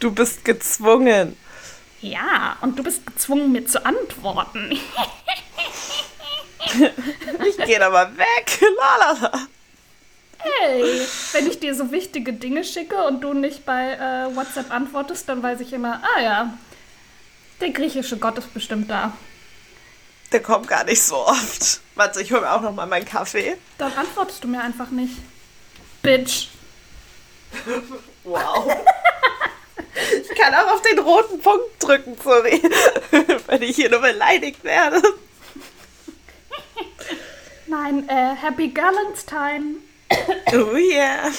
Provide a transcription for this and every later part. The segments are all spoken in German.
Du bist gezwungen. Ja, und du bist gezwungen, mir zu antworten. ich gehe mal weg. Lalala. Hey, wenn ich dir so wichtige Dinge schicke und du nicht bei äh, WhatsApp antwortest, dann weiß ich immer, ah ja, der griechische Gott ist bestimmt da. Der kommt gar nicht so oft. Warte, ich hole mir auch noch mal meinen Kaffee. Dann antwortest du mir einfach nicht. Bitch. Wow. Ich kann auch auf den roten Punkt drücken, sorry. Wenn ich hier nur beleidigt werde. Nein, äh, Happy Galentine. Oh yeah.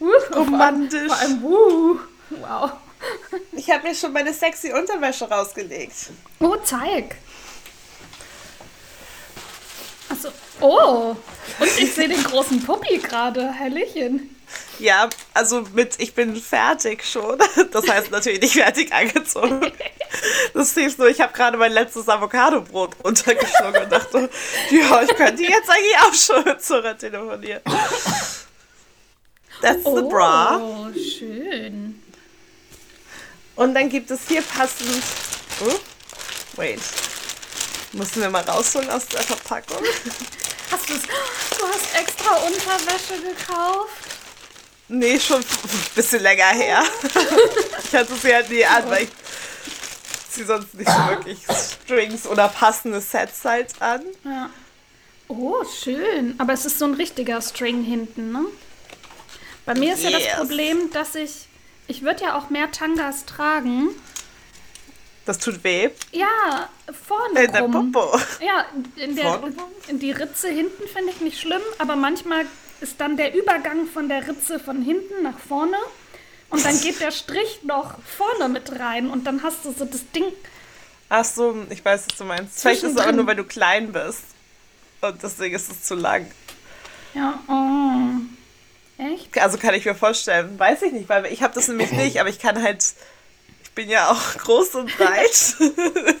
Uh. Romantisch. Vor allem, uh. Wow. Ich habe mir schon meine sexy Unterwäsche rausgelegt. Oh, zeig. Achso. Oh. Und ich sehe den großen Puppi gerade. Hallöchen. Ja, also mit ich bin fertig schon. Das heißt natürlich nicht fertig angezogen. Das hieß nur, ich habe gerade mein letztes Avocado-Brot runtergeschlungen und dachte, ja, ich könnte jetzt eigentlich auch schon mit Zora telefonieren. That's oh, the bra. Oh, schön. Und dann gibt es hier passend. Oh, wait. Müssen wir mal rausholen aus der Verpackung. Hast du's? Du hast extra Unterwäsche gekauft? Nee, schon ein bisschen länger her. ich hatte sie halt nie an, weil ich sie sonst nicht so wirklich Strings oder passende Sets halt an. Ja. Oh, schön. Aber es ist so ein richtiger String hinten, ne? Bei mir ist ja das Yes. Problem, dass ich. Ich würde ja auch mehr Tangas tragen. Das tut weh. Ja, vorne In der rum. Popo. Ja, in, der, in die Ritze hinten finde ich nicht schlimm, aber manchmal ist dann der Übergang von der Ritze von hinten nach vorne und dann geht der Strich noch vorne mit rein und dann hast du so das Ding. Ach so, ich weiß, was du meinst. Vielleicht ist es aber nur, weil du klein bist. Und deswegen ist es zu lang. Ja, oh. Echt? Also kann ich mir vorstellen. Weiß ich nicht, weil ich habe das nämlich nicht, aber ich kann halt. Ich bin ja auch groß und breit.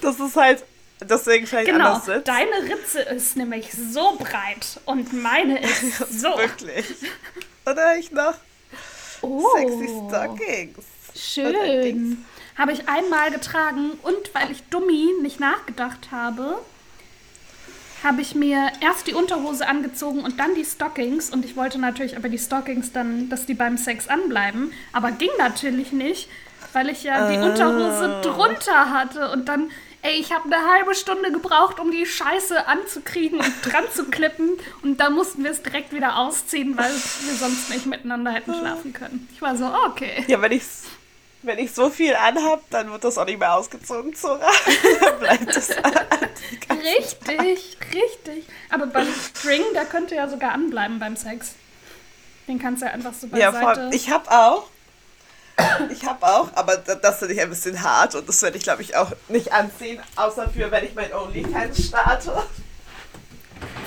das ist halt. Deswegen vielleicht Genau, anders sitzt. deine Ritze ist nämlich so breit und meine ist so. Wirklich. Oder ich noch Oh, sexy Stockings. schön. Habe ich einmal getragen und weil ich Dummi nicht nachgedacht habe, habe ich mir erst die Unterhose angezogen und dann die Stockings. Und ich wollte natürlich aber die Stockings dann, dass die beim Sex anbleiben. Aber ging natürlich nicht, weil ich ja die Ah. Unterhose drunter hatte. Und dann, ey, ich habe eine halbe Stunde gebraucht, um die Scheiße anzukriegen und dran zu klippen. Und dann mussten wir es direkt wieder ausziehen, weil wir sonst nicht miteinander hätten schlafen können. Ich war so, okay. Ja, wenn ich wenn ich so viel anhab, dann wird das auch nicht mehr ausgezogen, Zora. dann bleibt es an. Richtig, richtig. Aber beim String, der könnte ja sogar anbleiben beim Sex. Den kannst du ja einfach so Ja, beiseite. voll. Ich hab auch. Ich hab auch, aber da- das finde ich ein bisschen hart und das werde ich, glaube ich, auch nicht anziehen, außer für, wenn ich mein OnlyFans starte.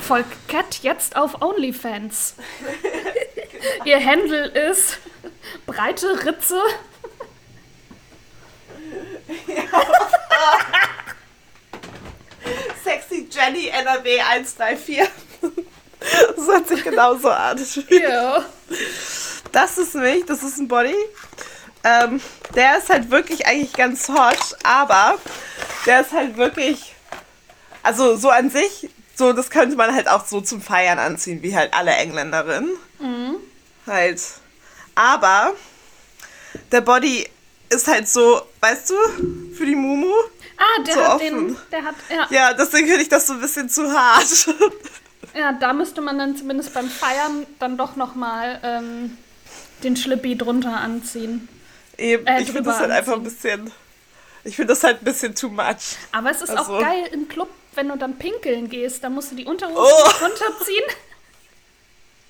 Folgt Cat jetzt auf OnlyFans. Ihr Handle ist breite Ritze. Sexy Jenny NRW 134. Das hört sich genauso an. Ja. Das ist nicht, das ist ein Body. Ähm, der ist halt wirklich eigentlich ganz hot, aber der ist halt wirklich, also so an sich, so das könnte man halt auch so zum Feiern anziehen, wie halt alle Engländerinnen. Halt. Aber der Body ist halt so, weißt du, für die Mumu. Ah, der So hat offen. den. Der hat. Ja, Ja, deswegen finde ich das so ein bisschen zu hart. ja, da müsste man dann zumindest beim Feiern dann doch nochmal ähm, den Schlippi drunter anziehen. Eben, Äh, ich finde das halt einfach ein bisschen, ich finde das halt ein bisschen too much. Aber es ist Also- auch geil im Club, wenn du dann pinkeln gehst, dann musst du die Unterhose Oh. runterziehen.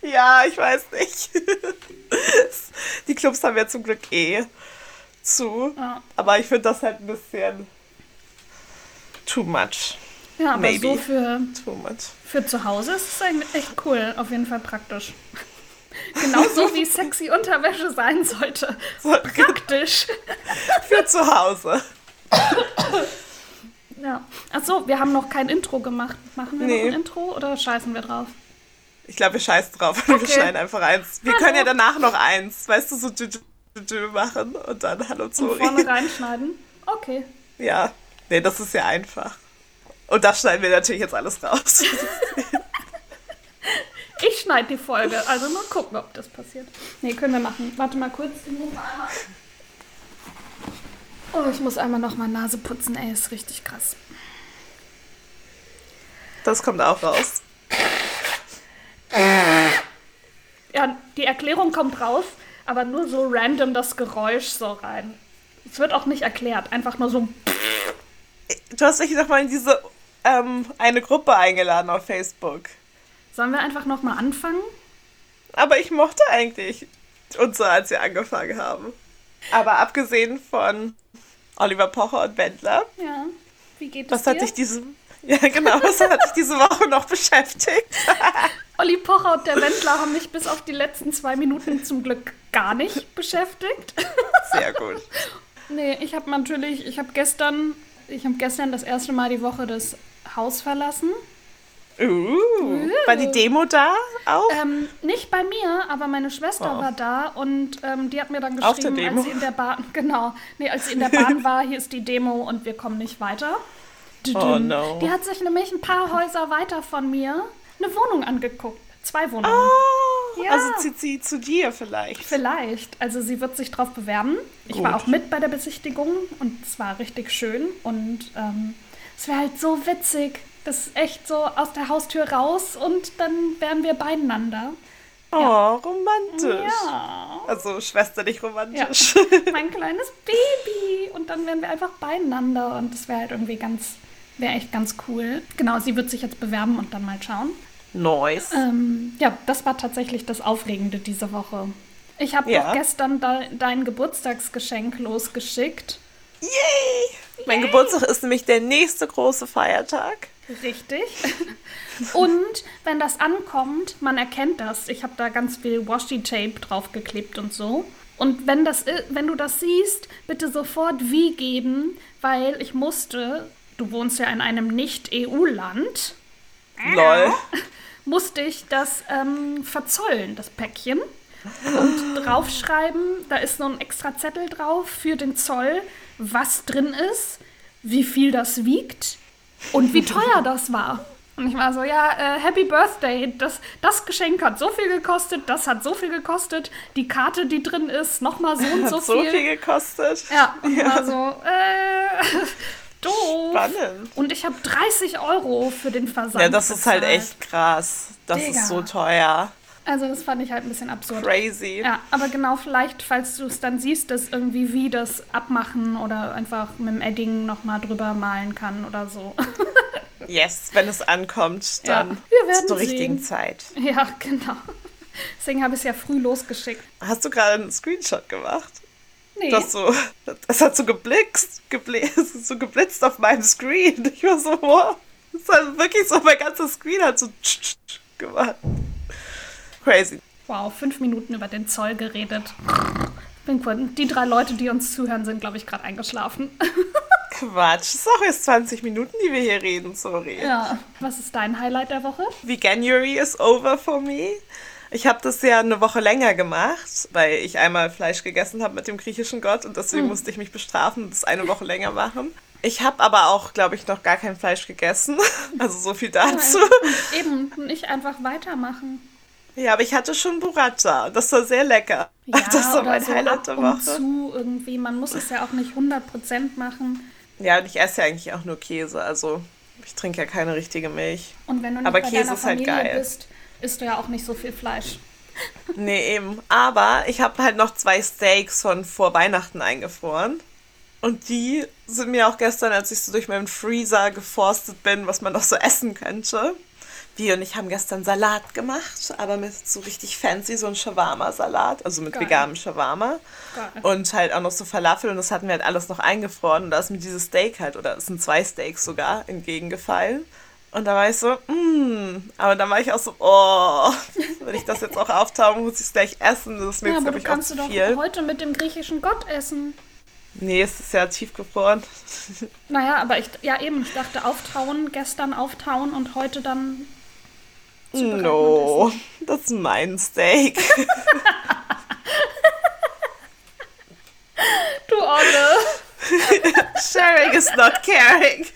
Ja, ich weiß nicht. Die Clubs haben ja zum Glück eh zu. Ja. Aber ich finde das halt ein bisschen too much. Ja, aber Maybe. so für, Too much. für zu Hause ist es eigentlich echt cool. Auf jeden Fall praktisch. Genauso wie sexy Unterwäsche sein sollte. So, Praktisch. für zu Hause. Ja. Achso, wir haben noch kein Intro gemacht. Machen wir Nee. noch ein Intro oder scheißen wir drauf? Ich glaube, wir scheißen drauf. Wir Okay. schneiden einfach eins. Wir Hallo. können ja danach noch eins, weißt du, so dü- dü- dü- machen und dann Hallo Und vorne Zori. reinschneiden. Okay. Ja, nee, das ist ja einfach. Und das schneiden wir natürlich jetzt alles raus. Ich schneide die Folge, also mal gucken, ob das passiert. Nee, können wir machen. Warte mal kurz. Ich muss mal einmal. Oh, ich muss einmal noch mal Nase putzen, ey, ist richtig krass. Das kommt auch raus. Ja, die Erklärung kommt raus, aber nur so random das Geräusch so rein. Es wird auch nicht erklärt, einfach nur so. Du hast mich noch mal in diese ähm, eine Gruppe eingeladen auf Facebook. Sollen wir einfach noch mal anfangen? Aber ich mochte eigentlich uns so, als wir angefangen haben. Aber abgesehen von Oliver Pocher und Wendler, Ja. Wie geht es was dir? hat dich diese, ja genau, was hat dich diese Woche noch beschäftigt? Olli Pocher und der Wendler haben mich bis auf die letzten zwei Minuten zum Glück gar nicht beschäftigt. Sehr gut. Nee, ich habe natürlich, ich habe gestern, ich habe gestern das erste Mal die Woche das Haus verlassen. Uh, war die Demo da auch? Ähm, nicht bei mir, aber meine Schwester Oh. war da und ähm, die hat mir dann geschrieben, als sie in der Bahn, genau, nee, als sie in der Bahn war, hier ist die Demo und wir kommen nicht weiter. Oh, no. Die hat sich nämlich ein paar Häuser weiter von mir eine Wohnung angeguckt. Zwei Wohnungen. Oh, Ja. Also zieht sie zu dir vielleicht. Vielleicht. Also sie wird sich drauf bewerben. Ich war Gut. auch mit bei der Besichtigung und es war richtig schön. Und ähm, es wäre halt so witzig. Das ist echt so aus der Haustür raus und dann wären wir beieinander. Oh, romantisch. Ja. Also schwesterlich romantisch. Mein kleines Baby. Und dann wären wir einfach beieinander und das wäre halt irgendwie ganz, wäre echt ganz cool. Genau, sie wird sich jetzt bewerben und dann mal schauen. Nice. Ähm, ja, das war tatsächlich das Aufregende diese Woche. Ich habe Ja. doch gestern de dein Geburtstagsgeschenk losgeschickt. Yay! Mein Geburtstag ist nämlich der nächste große Feiertag. Richtig. Und wenn das ankommt, man erkennt das. Ich habe da ganz viel Washi-Tape draufgeklebt und so. Und wenn, das, wenn du das siehst, bitte sofort wie geben, weil ich musste, du wohnst ja in einem Nicht-EU-Land, Lol. musste ich das ähm, verzollen, das Päckchen. Und draufschreiben, da ist so ein extra Zettel drauf für den Zoll, was drin ist, wie viel das wiegt und wie teuer das war. Und ich war so, ja, äh, Happy Birthday, das, das Geschenk hat so viel gekostet, das hat so viel gekostet, die Karte, die drin ist, nochmal so und so Hat so viel. viel gekostet. Ja, und war so, äh, doof. Spannend. Und ich habe 30 Euro für den Versand Ja, das ist halt bezahlt. echt krass. Das Digga. ist so teuer. Also das fand ich halt ein bisschen absurd. Crazy. Ja, aber genau vielleicht, falls du es dann siehst, dass irgendwie wie das abmachen oder einfach mit dem Edding nochmal drüber malen kann oder so. Yes, wenn es ankommt, Ja, dann werden zur richtigen sehen. Zeit. ja, genau. Deswegen habe ich es ja früh losgeschickt. Hast du gerade einen Screenshot gemacht? Nee, Das so, es hat so geblixt, gebl es ist so geblitzt auf meinem Screen. Ich war so, wow. Es hat wirklich so, mein ganzer Screen hat so tsch, tsch, tsch gemacht. Crazy. wow, fünf Minuten über den Zoll geredet. Bin cool. Die drei Leute, die uns zuhören, sind, glaube ich, gerade eingeschlafen. Quatsch. Es ist auch erst 20 Minuten, die wir hier reden, sorry. ja. Was ist dein Highlight der Woche? Veganuary is over for me. Ich habe das ja eine Woche länger gemacht, weil ich einmal Fleisch gegessen habe mit dem griechischen Gott und deswegen musste ich mich bestrafen und das eine Woche länger machen. Ich habe aber auch, glaube ich, noch gar kein Fleisch gegessen. Also so viel dazu. Eben, nicht einfach weitermachen. Ja, aber ich hatte schon Burrata. Das war sehr lecker. Ja, das war mein so Highlight der und Woche. zu irgendwie. Man muss es ja auch nicht 100% machen. Ja, und ich esse ja eigentlich auch nur Käse. Also ich trinke ja keine richtige Milch. Und wenn du nicht Aber bei Käse deiner ist halt Familie geil. bist, isst du ja auch nicht so viel Fleisch. Nee, eben. Aber ich habe halt noch zwei Steaks von vor Weihnachten eingefroren. Und die sind mir auch gestern, als ich so durch meinen Freezer geforstet bin, was man noch so essen könnte. Wir und ich haben gestern Salat gemacht, aber mit so richtig fancy, so ein Shawarma-Salat, also mit Geil. veganem Shawarma. Geil. Und halt auch noch so Falafel und das hatten wir halt alles noch eingefroren. Und da ist mir dieses Steak halt, oder es sind zwei Steaks sogar, entgegengefallen. Und da war ich so, mm, aber dann war ich auch so, oh, wenn ich das jetzt auch auftaue, muss ich es gleich essen. Das ist mir Ja, jetzt, aber du ich, auch kannst du doch viel. heute mit dem griechischen Gott essen. Nee, es ist ja tiefgefroren. Naja, aber ich, ja eben, ich dachte auftauen, gestern auftauen und heute dann. Zubereiten. No, das ist mein Steak. Du Olle. Sharing is not caring.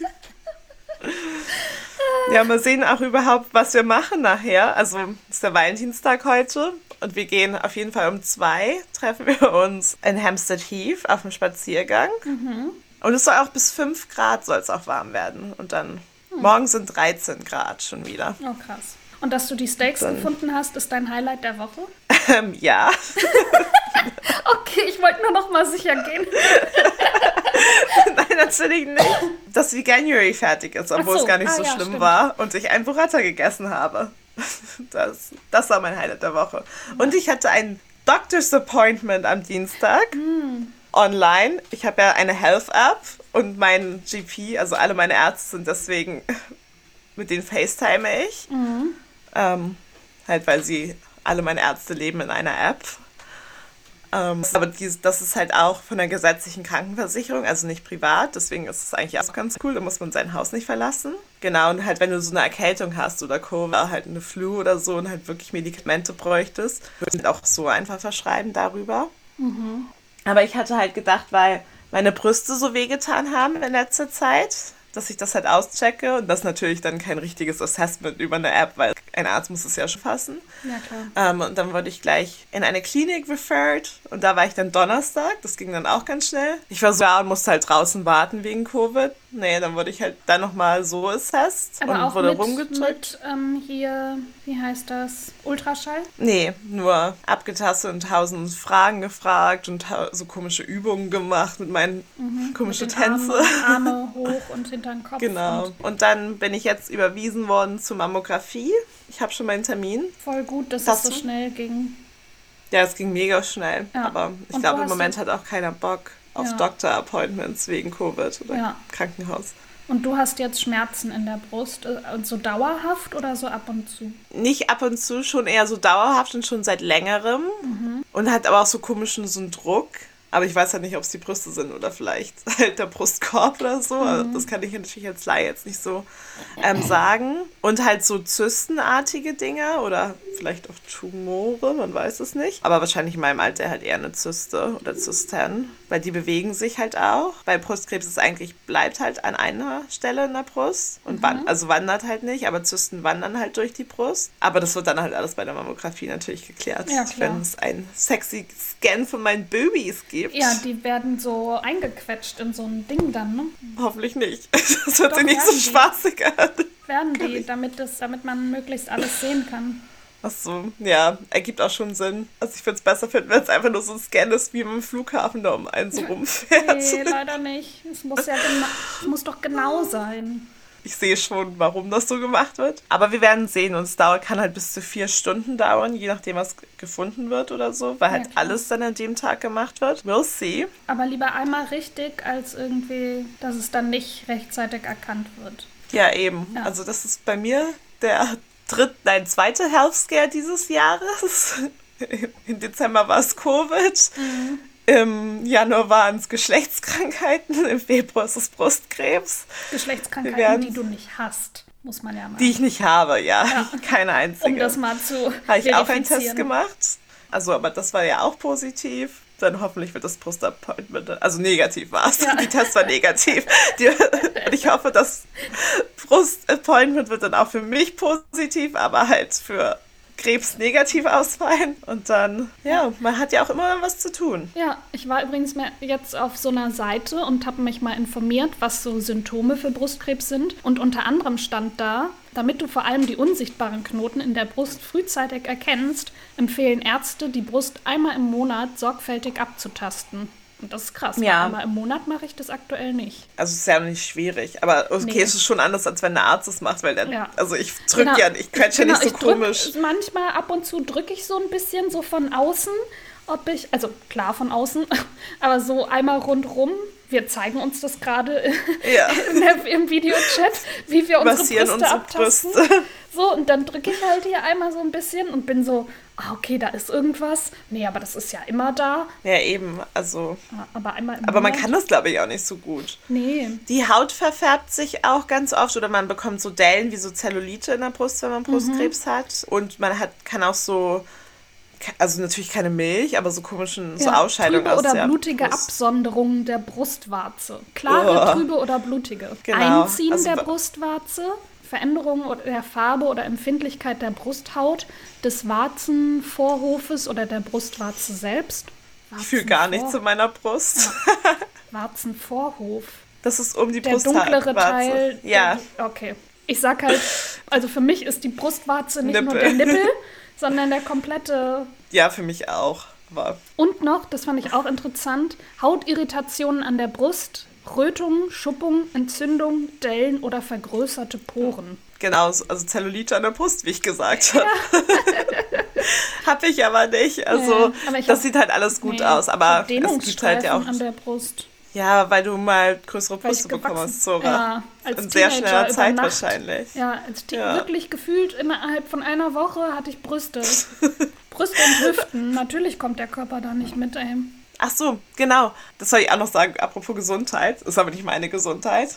Ja, mal sehen auch überhaupt, was wir machen nachher. Also, es ist der Valentinstag heute und wir gehen auf jeden Fall um zwei, treffen wir uns in Hampstead Heath auf dem Spaziergang. Und es soll auch bis 5 Grad soll es auch warm werden. Und dann morgen sind 13 Grad schon wieder. Oh, krass. Und dass du die Steaks Dann- gefunden hast, ist dein Highlight der Woche? Ähm, ja, Okay, ich wollte nur noch mal sicher gehen. nein, natürlich nicht. Dass Veganuary fertig ist, obwohl so, es gar nicht ah so ja, schlimm stimmt. war und ich ein Burrata gegessen habe. Das, das war mein Highlight der Woche. Und ich hatte ein Doctor's Appointment am Dienstag Hm. online. Ich habe ja eine Health App und mein GP, also alle meine Ärzte sind deswegen, mit denen FaceTime ich. Mhm. Ähm, halt, weil sie, alle meine Ärzte leben in einer App. Ähm, aber dies, das ist halt auch von der gesetzlichen Krankenversicherung, also nicht privat. Deswegen ist es eigentlich auch ganz cool. Da muss man sein Haus nicht verlassen. Genau, und halt, wenn du so eine Erkältung hast oder Covid, halt eine Flu oder so und halt wirklich Medikamente bräuchtest, würde ich auch so einfach verschreiben darüber. Aber ich hatte halt gedacht, weil meine Brüste so wehgetan haben in letzter Zeit, dass ich das halt auschecke und das natürlich dann kein richtiges Assessment über eine App, weil ein Arzt muss es ja schon fassen. Ja, klar. Ähm, und dann wurde ich gleich in eine Klinik referred und da war ich dann Donnerstag. Das ging dann auch ganz schnell. Ich war so und musste halt draußen warten wegen Covid. Nee, dann wurde ich halt dann nochmal so assessed Aber und auch wurde mit, rumgedrückt. mit ähm, hier, wie heißt das? Ultraschall? Nee, nur abgetastet und tausend Fragen gefragt und so komische Übungen gemacht mit meinen komischen Mhm. Den Tänze. Arme, Arme hoch und hinter den Kopf. Genau. Und Und dann bin ich jetzt überwiesen worden zur Mammographie. Ich habe schon meinen Termin. voll gut, dass Das- es so schnell ging. Ja, es ging mega schnell. Ja. Aber ich glaube, im hast Moment hat auch keiner Bock auf Ja. Doktor-Appointments wegen Covid oder Ja. Krankenhaus. Und du hast jetzt Schmerzen in der Brust, äh, und so dauerhaft oder so ab und zu? Nicht ab und zu, schon eher so dauerhaft und schon seit längerem. Mhm. Und hat aber auch so komischen so einen Druck. Aber ich weiß halt nicht, ob es die Brüste sind oder vielleicht halt der Brustkorb oder so. Also Mhm. das kann ich natürlich als Laie jetzt nicht so ähm, sagen. Und halt so zystenartige Dinge oder vielleicht auch Tumore, man weiß es nicht. Aber wahrscheinlich in meinem Alter halt eher eine Zyste oder Zysten, weil die bewegen sich halt auch. Bei Brustkrebs ist eigentlich, bleibt halt an einer Stelle in der Brust und Mhm. wan also wandert halt nicht, aber Zysten wandern halt durch die Brust. Aber das wird dann halt alles bei der Mammographie natürlich geklärt, Ja, wenn es einen sexy Scan von meinen Babys gibt. Ja, die werden so eingequetscht in so ein Ding dann, ne? Hoffentlich nicht. Das wird Doch, sie nicht so die. spaßiger. Werden die, damit, das, damit man möglichst alles sehen kann. Ach so, ja, ergibt auch schon Sinn. Also ich würde es besser finden, wenn es einfach nur so ein Scan ist, wie im Flughafen da um einen so rumfährt. Nee, leider nicht. Es muss ja genau, es muss doch genau sein. Ich sehe schon, warum das so gemacht wird. Aber wir werden sehen und es dauert, kann halt bis zu vier Stunden dauern, je nachdem, was gefunden wird oder so, weil halt klar. alles dann an dem Tag gemacht wird. We'll see. Aber lieber einmal richtig, als irgendwie, dass es dann nicht rechtzeitig erkannt wird. Ja, eben. Ja. Also das ist bei mir der dritte, nein, zweite Health Scare dieses Jahres. Im Dezember war es Covid. Mhm. Im Januar waren es Geschlechtskrankheiten. Im Februar ist es Brustkrebs. Geschlechtskrankheiten, die du nicht hast, muss man ja mal. Die ich nicht habe, ja. Keine einzige. um das mal zu Habe ich auch einen Test gemacht. Also, aber das war ja auch positiv. Dann hoffentlich wird das Brustappointment, also negativ war es. Ja. Die Test war negativ. Die, und ich hoffe, das Brustappointment wird dann auch für mich positiv, aber halt für Krebs negativ ausfallen. Und dann, ja, man hat ja auch immer was zu tun. Ja, ich war übrigens jetzt auf so einer Seite und habe mich mal informiert, was so Symptome für Brustkrebs sind. Und unter anderem stand da, damit du vor allem die unsichtbaren Knoten in der Brust frühzeitig erkennst, empfehlen Ärzte, die Brust einmal im Monat sorgfältig abzutasten. Und das ist krass. Ja. Einmal im Monat mache ich das aktuell nicht. Also es ist ja nicht schwierig, aber okay, Nee. es ist schon anders, als wenn der Arzt es macht, weil der, Ja. also ich drück Genau. ja, ich quetsche ja Genau, nicht so ich drück komisch. Manchmal ab und zu drücke ich so ein bisschen so von außen, ob ich, also klar von außen, aber so einmal rundrum. Wir zeigen uns das gerade Ja. im Videochat, wie wir unsere Massieren Brüste unsere abtasten. Brüste. So, und dann drücke ich halt hier einmal so ein bisschen und bin so, ah, okay, da ist irgendwas. Nee, aber das ist ja immer da. Ja, eben. Also. Aber einmal im Aber man Monat? kann das, glaube ich, auch nicht so gut. Nee. Die Haut verfärbt sich auch ganz oft oder man bekommt so Dellen wie so Zellulite in der Brust, wenn man Brustkrebs Mhm. hat. Und man hat, kann auch so, also natürlich keine Milch, aber so komischen so Ja, Ausscheidungen trübe aus oder der blutige Brust. Absonderung der Brustwarze. Klare, Uah. trübe oder blutige. Genau. Einziehen Also der wa- Brustwarze, Veränderung der Farbe oder Empfindlichkeit der Brusthaut, des Warzenvorhofes oder der Brustwarze selbst. Ich fühle gar nichts in meiner Brust. Warzenvorhof. Das ist um die Der Brust. dunklere Teil. Ja. Der, okay. Ich sag halt, also für mich ist die Brustwarze nicht nur Nippel. der Nippel, sondern der komplette Ja, für mich auch. Aber Und noch, das fand ich auch interessant, Hautirritationen an der Brust, Rötungen, Schuppung, Entzündung, Dellen oder vergrößerte Poren. genau, so- also Zellulite an der Brust, wie ich gesagt habe. Hab ich aber nicht. Also, Ja, aber das sieht halt alles gut Nee, aus. Aber es gibt halt ja auch. An der Brust. Ja, weil du mal größere Brüste bekommen hast, Zora. Ja, In sehr schneller Zeit Nacht. wahrscheinlich. Ja, als Te- Ja. wirklich gefühlt innerhalb von einer Woche hatte ich Brüste. Brüste und Hüften. Natürlich kommt der Körper da nicht mit, ey. Ach so, genau. Das soll ich auch noch sagen, apropos Gesundheit. Ist aber nicht meine Gesundheit.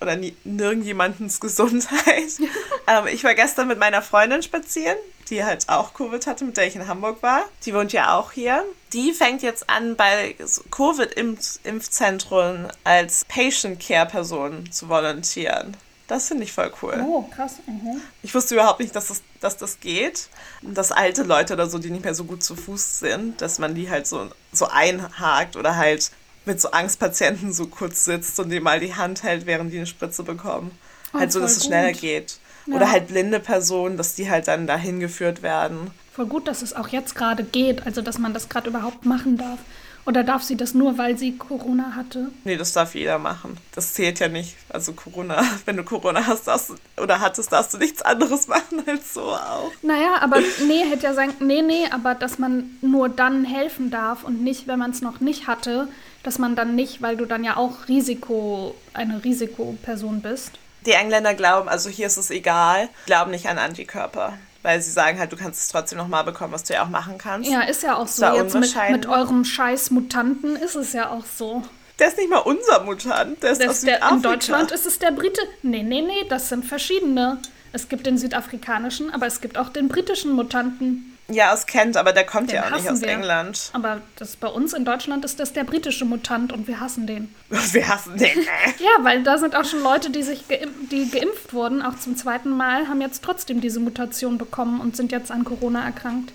Oder nirgendjemandens Gesundheit. ähm, ich war gestern mit meiner Freundin spazieren, die halt auch Covid hatte, mit der ich in Hamburg war. Die wohnt ja auch hier. Die fängt jetzt an, bei Covid-Impfzentren als Patient-Care-Person zu volontieren. Das finde ich voll cool. Oh, krass. Mhm. Ich wusste überhaupt nicht, dass das, dass das geht. Dass alte Leute oder so, die nicht mehr so gut zu Fuß sind, dass man die halt so, so einhakt oder halt mit so Angstpatienten so kurz sitzt und dem mal die Hand hält, während die eine Spritze bekommen. Oh, halt so, dass es schneller gut. geht. Ja. Oder halt blinde Personen, dass die halt dann dahin geführt werden. Voll gut, dass es auch jetzt gerade geht, also dass man das gerade überhaupt machen darf. Oder darf sie das nur, weil sie Corona hatte? Nee, das darf jeder machen. Das zählt ja nicht. Also Corona, wenn du Corona hast darfst, oder hattest, darfst du nichts anderes machen als so auch. Naja, aber nee, hätte ja sein, nee, nee, aber dass man nur dann helfen darf und nicht, wenn man es noch nicht hatte, dass man dann nicht, weil du dann ja auch Risiko, eine Risikoperson bist. Die Engländer glauben, also hier ist es egal, glauben nicht an Antikörper. Weil sie sagen halt, du kannst es trotzdem nochmal bekommen, was du ja auch machen kannst. Ja, ist ja auch so. Jetzt mit, mit eurem scheiß Mutanten ist es ja auch so. Der ist nicht mal unser Mutant, der ist Das aus der, Südafrika. in Deutschland ist es der Brite. Nee, nee, nee, das sind verschiedene. Es gibt den südafrikanischen, aber es gibt auch den britischen Mutanten. Ja, aus Kent, aber der kommt Den ja auch nicht aus wir. England. Aber das bei uns in Deutschland ist das der britische Mutant und wir hassen den. Wir hassen den. Ja, weil da sind auch schon Leute, die sich geim die geimpft wurden, auch zum zweiten Mal, haben jetzt trotzdem diese Mutation bekommen und sind jetzt an Corona erkrankt.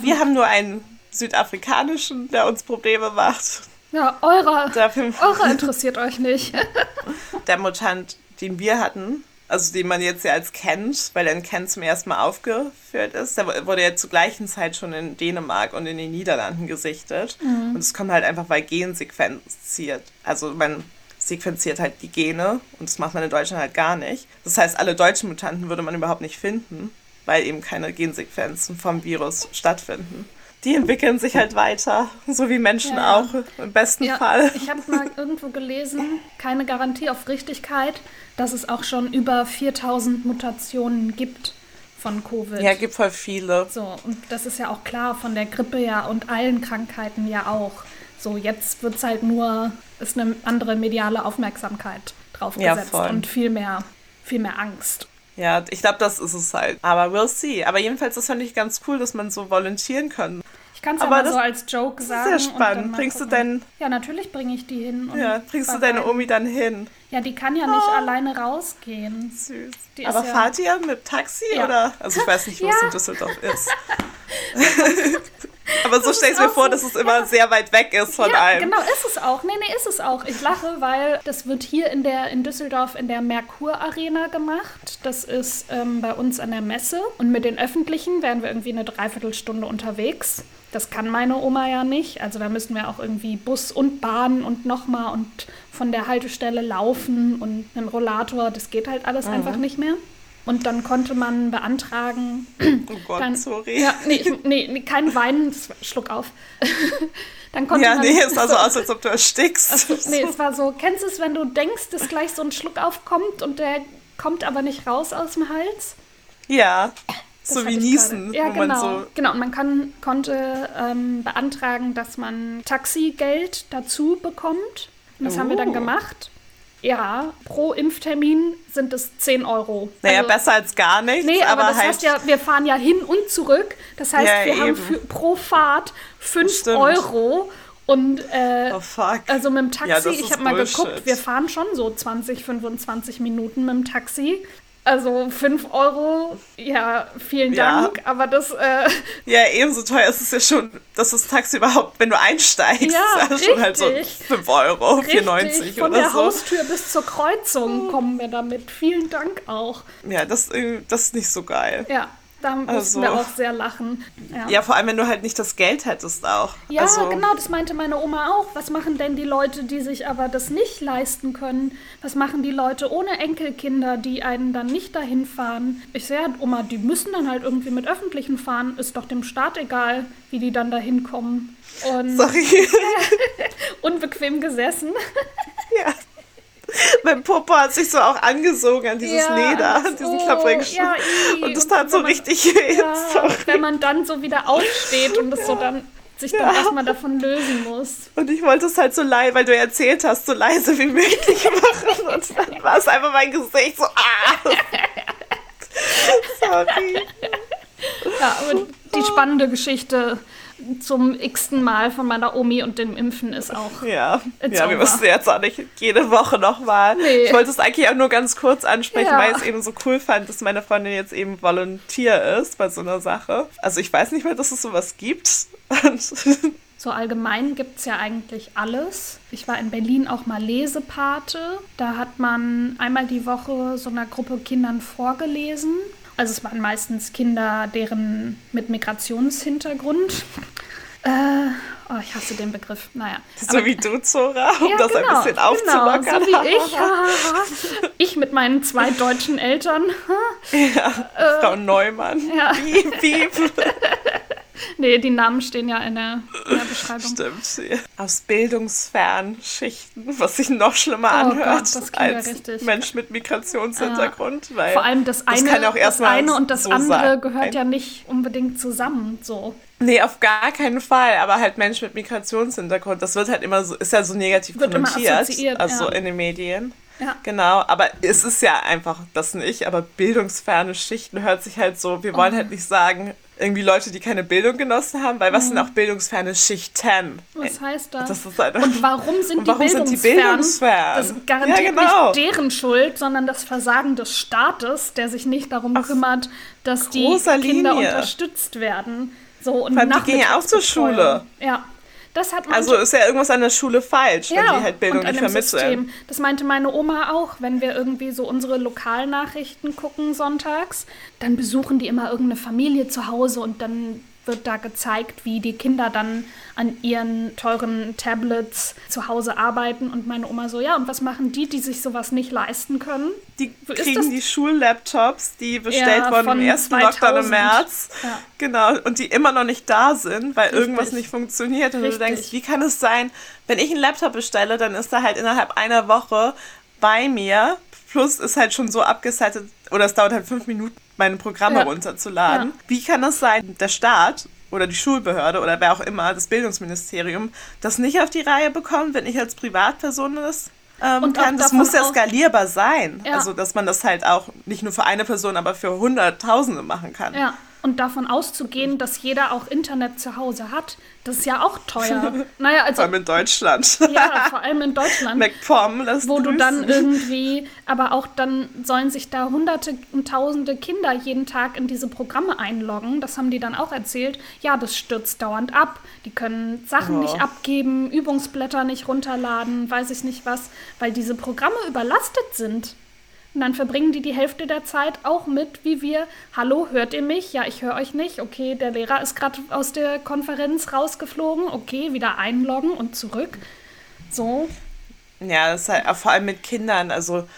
Wir haben nur einen südafrikanischen, der uns Probleme macht. ja, eurer, Dafür, eurer interessiert euch nicht. der Mutant, den wir hatten, also den man jetzt ja als kennt, weil er in Kent zum ersten Mal aufgeführt ist, der wurde ja zur gleichen Zeit schon in Dänemark und in den Niederlanden gesichtet. Mhm. Und es kommt halt einfach, weil gensequenziert. Also man sequenziert halt die Gene und das macht man in Deutschland halt gar nicht. Das heißt, alle deutschen Mutanten würde man überhaupt nicht finden, weil eben keine Gensequenzen vom Virus stattfinden. Die entwickeln sich halt weiter, so wie Menschen Ja. auch im besten Ja, Fall. ich habe mal irgendwo gelesen, keine Garantie auf Richtigkeit, dass es auch schon über 4000 Mutationen gibt von Covid. Ja, gibt voll viele. So, und das ist ja auch klar von der Grippe ja und allen Krankheiten ja auch. So, jetzt wird es halt nur, ist eine andere mediale Aufmerksamkeit drauf Ja, und viel mehr, viel mehr Angst. Ja, ich glaube, das ist es halt. Aber we'll see. Aber jedenfalls, das fand ich ganz cool, dass man so volontieren kann. Ich kann es ja Aber mal das so als Joke ist sagen. sehr und spannend. dann mal Bringst du gucken. deinen- Ja, natürlich bringe ich die hin. Ja, bringst du deine Omi dann hin? Ja, die kann ja nicht alleine rausgehen. Süß. Die ist Aber ja- fahrt ihr mit Taxi Ja. oder? Also ich weiß nicht, wo es Ja. in Düsseldorf ist. Aber so ist stell ich mir vor, so. dass es immer sehr weit weg ist von ja, allem. genau, ist es auch. Nee, nee, ist es auch. Ich lache, weil das wird hier in der in Düsseldorf in der Merkur Arena gemacht. Das ist ähm, bei uns an der Messe. Und mit den Öffentlichen wären wir irgendwie eine Dreiviertelstunde unterwegs. Das kann meine Oma ja nicht. Also da müssen wir auch irgendwie Bus und Bahn und nochmal und von der Haltestelle laufen und einen Rollator. Das geht halt alles einfach nicht mehr. Und dann konnte man beantragen, Oh Gott, dann, sorry. Ja, nee, nee, kein Weinen, war- Schluck auf. dann konnte Ja, man, nee, es sah so aus, als ob du erstickst. Nee, es war so, kennst du es, wenn du denkst, dass gleich so ein Schluck aufkommt und der kommt aber nicht raus aus dem Hals? Ja, Das so wie Niesen. Ja, genau. so. Genau, und man kann, konnte ähm, beantragen, dass man Taxigeld dazu bekommt. Und das haben wir dann Oh. gemacht. Ja, pro Impftermin sind es 10 Euro. Naja, Also- besser als gar nichts, Nee, aber, aber, das halt. heißt ja, wir fahren ja hin und zurück. Das heißt, Ja, wir haben eben. für, pro Fahrt 5 Stimmt. Euro. Und äh, oh fuck. also mit dem Ja, Taxi, das ich habe mal geguckt, wir fahren schon so 20, 25 Minuten mit dem Taxi. Also 5 Euro, ja, vielen Ja. Dank, aber das, äh, Ja, ebenso teuer ist es ja schon, dass das Taxi überhaupt, wenn du einsteigst, Ja, ist schon halt so richtig. 5 Euro, richtig, 4,90 von oder der so. Haustür bis zur Kreuzung kommen wir damit. Vielen Dank auch. Ja, das, äh, das ist nicht so geil. Ja, da mussten Also- wir auch sehr lachen. Ja. Ja, vor allem, wenn du halt nicht das Geld hättest auch. Ja, also, genau, das meinte meine Oma auch. Was machen denn die Leute, die sich aber das nicht leisten können? Was machen die Leute ohne Enkelkinder, die einen dann nicht dahin fahren? Ich sehe halt, Oma, die müssen dann halt irgendwie mit Öffentlichen fahren. Ist doch dem Staat egal, wie die dann dahin kommen. Und Sorry. unbequem gesessen. ja. Mein Popo hat sich so auch angesogen an dieses Ja, Leder, an das- diesen oh, klapprigen ja, Schuh. ih. Und das tat so man- richtig weh. Ja, wenn man dann so wieder aufsteht und es so dann sich dann Ja. erstmal davon lösen muss. Und ich wollte es halt so leise, weil du erzählt hast, so leise wie möglich machen. Und dann war es einfach mein Gesicht so, ah. Sorry. Ja, aber die spannende Geschichte zum x-ten Mal von meiner Omi und dem Impfen ist auch. Ja, ja wir müssen jetzt auch nicht jede Woche nochmal. Nee. Ich wollte es eigentlich auch nur ganz kurz ansprechen, Ja. weil ich es eben so cool fand, dass meine Freundin jetzt eben Volunteer ist bei so einer Sache. Also ich weiß nicht mehr, dass es sowas gibt. So allgemein gibt es ja eigentlich alles. Ich war in Berlin auch mal Lesepate. Da hat man einmal die Woche so einer Gruppe Kindern vorgelesen. Also es waren meistens Kinder, deren mit Migrationshintergrund. Äh, oh, ich hasse den Begriff. Naja. so wie du, Zora, um Ja, das ein bisschen aufzulockern. Genau, so wie ich. ich mit meinen zwei deutschen Eltern. Frau Neumann. Ja. Piep, piep. Nee, die Namen stehen ja in der, in der Beschreibung. Stimmt. Aus bildungsfernen Schichten, was sich noch schlimmer Oh anhört Gott, das klingt ja als richtig. Mensch mit Migrationshintergrund. Weil Vor allem das eine, ja das erstmal eine und das so andere sein. gehört ja nicht unbedingt zusammen. So. Nee, auf gar keinen Fall. Aber halt Mensch mit Migrationshintergrund, das wird halt immer so, ist ja so negativ Wird konnotiert. also ja. in den Medien. Ja. Genau, aber es ist ja einfach das nicht. Aber bildungsferne Schichten hört sich halt so, wir Oh. wollen halt nicht sagen, irgendwie Leute, die keine Bildung genossen haben, weil was sind auch bildungsferne Schichten? Was heißt das? Das halt und warum sind Und warum die sind die bildungsfern? bildungsfern? Das ist garantiert Ja, genau. nicht deren Schuld, sondern das Versagen des Staates, der sich nicht darum kümmert, dass die Kinder Linie. unterstützt werden. So, und Vor allem, die gehen ja auch zur. Schule. Ja, das hat Also ist ja irgendwas an der Schule falsch, wenn die halt Bildung und nicht vermitteln. Das meinte meine Oma auch, wenn wir irgendwie so unsere Lokalnachrichten gucken sonntags, dann besuchen die immer irgendeine Familie zu Hause und dann wird da gezeigt, wie die Kinder dann an ihren teuren Tablets zu Hause arbeiten und meine Oma so, ja, und was machen die, die sich sowas nicht leisten können? Die Wo kriegen die Schullaptops, die bestellt Ja, wurden im ersten 2000. Lockdown im März. Ja. Genau, und die immer noch nicht da sind, weil Richtig. irgendwas nicht funktioniert. Und Richtig. du denkst, wie kann es sein, wenn ich einen Laptop bestelle, dann ist er halt innerhalb einer Woche bei mir. Plus ist halt schon so abgesettet, oder es dauert halt fünf Minuten, meine Programme Ja. runterzuladen. Ja. Wie kann es sein, der Staat oder die Schulbehörde oder wer auch immer, das Bildungsministerium, das nicht auf die Reihe bekommt, wenn ich als Privatperson das ähm, Und kann? Das muss ja skalierbar sein. Ja. Also, dass man das halt auch nicht nur für eine Person, aber für Hunderttausende machen kann. Ja, und davon auszugehen, dass jeder auch Internet zu Hause hat, das ist ja auch teuer. naja, also Vor allem in Deutschland. ja, vor allem in Deutschland. MacPom, das wo du grüßen. dann irgendwie, aber auch dann sollen sich da hunderte und tausende Kinder jeden Tag in diese Programme einloggen. Das haben die dann auch erzählt. Ja, das stürzt dauernd ab. Die können Sachen Oh. nicht abgeben, Übungsblätter nicht runterladen, weiß ich nicht was, weil diese Programme überlastet sind. Und dann verbringen die die Hälfte der Zeit auch mit, wie wir, hallo, hört ihr mich? Ja, ich höre euch nicht. Okay, der Lehrer ist gerade aus der Konferenz rausgeflogen. Okay, wieder einloggen und zurück. So, Ja, das ist halt vor allem mit Kindern. Also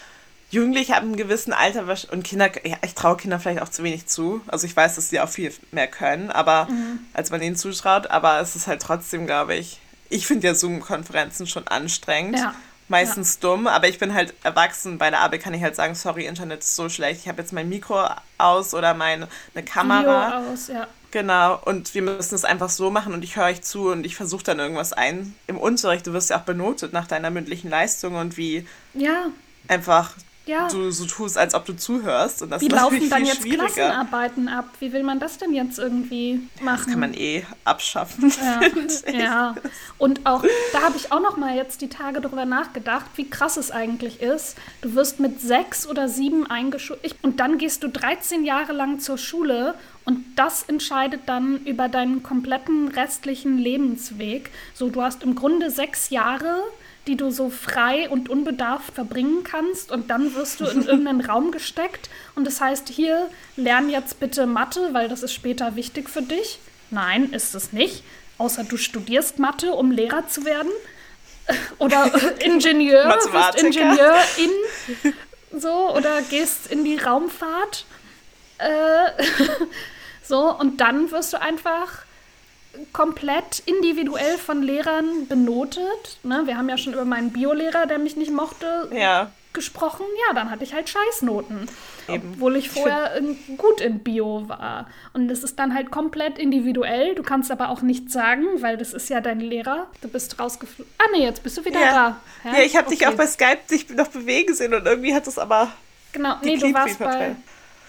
Jugendliche ab einem gewissen Alter und Kinder, ja, ich traue Kindern vielleicht auch zu wenig zu. Also ich weiß, dass sie auch viel mehr können, aber Mhm. als man ihnen zutraut, aber es ist halt trotzdem, glaube ich, ich finde ja Zoom-Konferenzen schon anstrengend. Ja. Meistens ja. dumm, aber ich bin halt erwachsen. Bei der Arbeit kann ich halt sagen, sorry, Internet ist so schlecht. Ich habe jetzt mein Mikro aus oder meine Kamera. Video aus, ja. Genau, und wir müssen es einfach so machen und ich höre euch zu und ich versuche dann irgendwas ein. Im Unterricht, du wirst ja auch benotet nach deiner mündlichen Leistung und wie ja. einfach ja. du so tust, als ob du zuhörst. Und das Wie ist laufen dann jetzt Klassenarbeiten ab? Wie will man das denn jetzt irgendwie machen? Das kann man eh abschaffen. Ja, ja. und auch, da habe ich auch noch mal jetzt die Tage darüber nachgedacht, wie krass es eigentlich ist. Du wirst mit sechs oder sieben eingeschult und dann gehst du 13 Jahre lang zur Schule und das entscheidet dann über deinen kompletten restlichen Lebensweg. So, du hast im Grunde sechs Jahre die du so frei und unbedarft verbringen kannst und dann wirst du in irgendeinen Raum gesteckt und das heißt, hier lern jetzt bitte Mathe, weil das ist später wichtig für dich. Nein, ist es nicht, außer du studierst Mathe, um Lehrer zu werden oder Ingenieur, bist Ingenieur in so oder gehst in die Raumfahrt. Äh, so und dann wirst du einfach komplett individuell von Lehrern benotet. Ne? Wir haben ja schon über meinen Biolehrer, der mich nicht mochte, ja. gesprochen. Ja, dann hatte ich halt Scheißnoten. Eben. Obwohl ich vorher in, gut in Bio war. Und das ist dann halt komplett individuell. Du kannst aber auch nichts sagen, weil das ist ja dein Lehrer. Du bist rausgeflogen. Ah, nee, jetzt bist du wieder ja. da. Ja, ja ich habe okay. dich auch bei Skype dich noch bewegen sehen und irgendwie hat es aber. Genau, nee, du warst bei.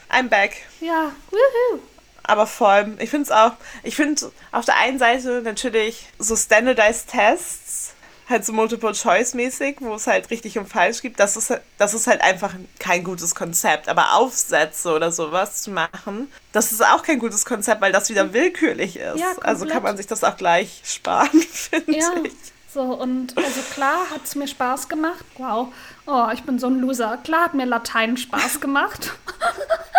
I'm back. Ja, woohoo. Aber voll, ich finde es auch, ich finde auf der einen Seite natürlich so Standardized Tests, halt so Multiple-Choice-mäßig, wo es halt richtig und falsch gibt, das ist, das ist halt einfach kein gutes Konzept. Aber Aufsätze oder sowas zu machen, das ist auch kein gutes Konzept, weil das wieder willkürlich ist. Ja, also kann man sich das auch gleich sparen, finde ja. ich. So, und also klar hat es mir Spaß gemacht. Wow. Oh, ich bin so ein Loser. Klar hat mir Latein Spaß gemacht.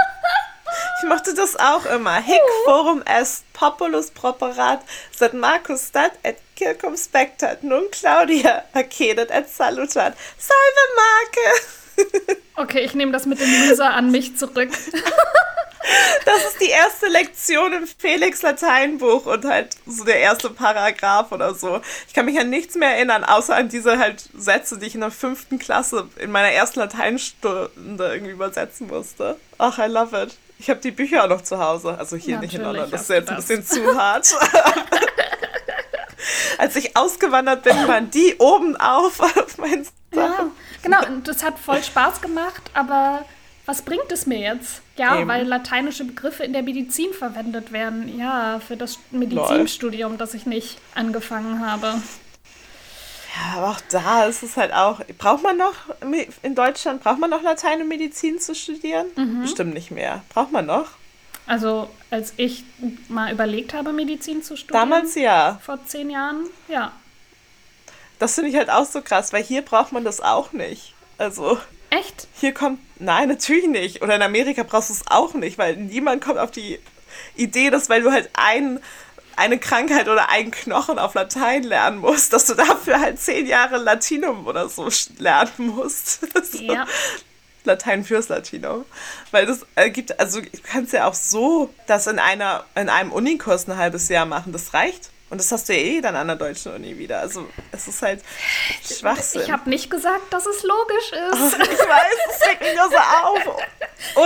Ich mochte das auch immer. Hic forum est populus properat, sed Marcus stat et circum spectat, nun Claudia accedet et salutat. Salve Marke! Okay, ich nehme das mit dem Loser an mich zurück. Das ist die erste Lektion im Felix Lateinbuch und halt so der erste Paragraph oder so. Ich kann mich an nichts mehr erinnern, außer an diese halt Sätze, die ich in der fünften Klasse in meiner ersten Lateinstunde irgendwie übersetzen musste. Ach, I love it. Ich habe die Bücher auch noch zu Hause. Also hier Natürlich nicht in London. Das ist jetzt ein bisschen zu hart. Als ich ausgewandert bin, waren die oben auf auf meinen Ja, genau. Und das hat voll Spaß gemacht, aber was bringt es mir jetzt? Ja, Eben. weil lateinische Begriffe in der Medizin verwendet werden. Ja, für das Medizinstudium, das ich nicht angefangen habe. Ja, aber auch da ist es halt auch. Braucht man noch in Deutschland, braucht man noch Latein und Medizin zu studieren? Mhm. Bestimmt nicht mehr. Braucht man noch? Also, als ich mal überlegt habe, Medizin zu studieren. Damals ja. Vor zehn Jahren, ja. Das finde ich halt auch so krass, weil hier braucht man das auch nicht. Also. Echt? Hier kommt. Nein, natürlich nicht. Oder in Amerika brauchst du es auch nicht, weil niemand kommt auf die Idee, dass weil du halt einen eine Krankheit oder einen Knochen auf Latein lernen musst, dass du dafür halt zehn Jahre Latinum oder so lernen musst. Ja. Latein fürs Latino. Weil das ergibt, also du kannst ja auch so das in einer, in einem Unikurs ein halbes Jahr machen. Das reicht. Und das hast du ja eh dann an der deutschen Uni wieder. Also es ist halt Schwachsinn. Ich habe nicht gesagt, dass es logisch ist. Oh, ich weiß, es regt mich nur so auf.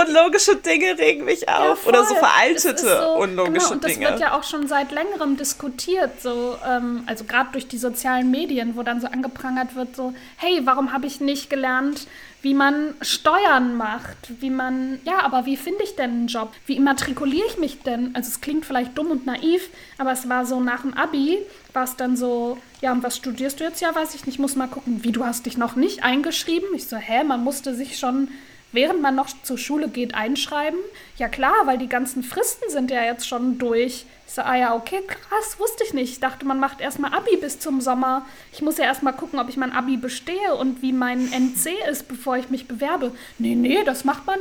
Unlogische Dinge regen mich auf. Ja, Oder so veraltete so, unlogische genau, und das Dinge. Das wird ja auch schon seit längerem diskutiert. So, ähm, also gerade durch die sozialen Medien, wo dann so angeprangert wird, so, hey, warum habe ich nicht gelernt, wie man Steuern macht, wie man, ja, aber wie finde ich denn einen Job? Wie immatrikuliere ich mich denn? Also es klingt vielleicht dumm und naiv, aber es war so nach dem Abi, war es dann so, ja, und was studierst du jetzt? Ja, weiß ich nicht, muss mal gucken, wie, du hast dich noch nicht eingeschrieben? Ich so, hä, man musste sich schon, während man noch zur Schule geht, einschreiben? Ja klar, weil die ganzen Fristen sind ja jetzt schon durch. Ich so, ah ja, okay, krass, wusste ich nicht. Ich dachte, man macht erstmal Abi bis zum Sommer. Ich muss ja erstmal gucken, ob ich mein Abi bestehe und wie mein NC ist, bevor ich mich bewerbe. Nee, nee, das macht man,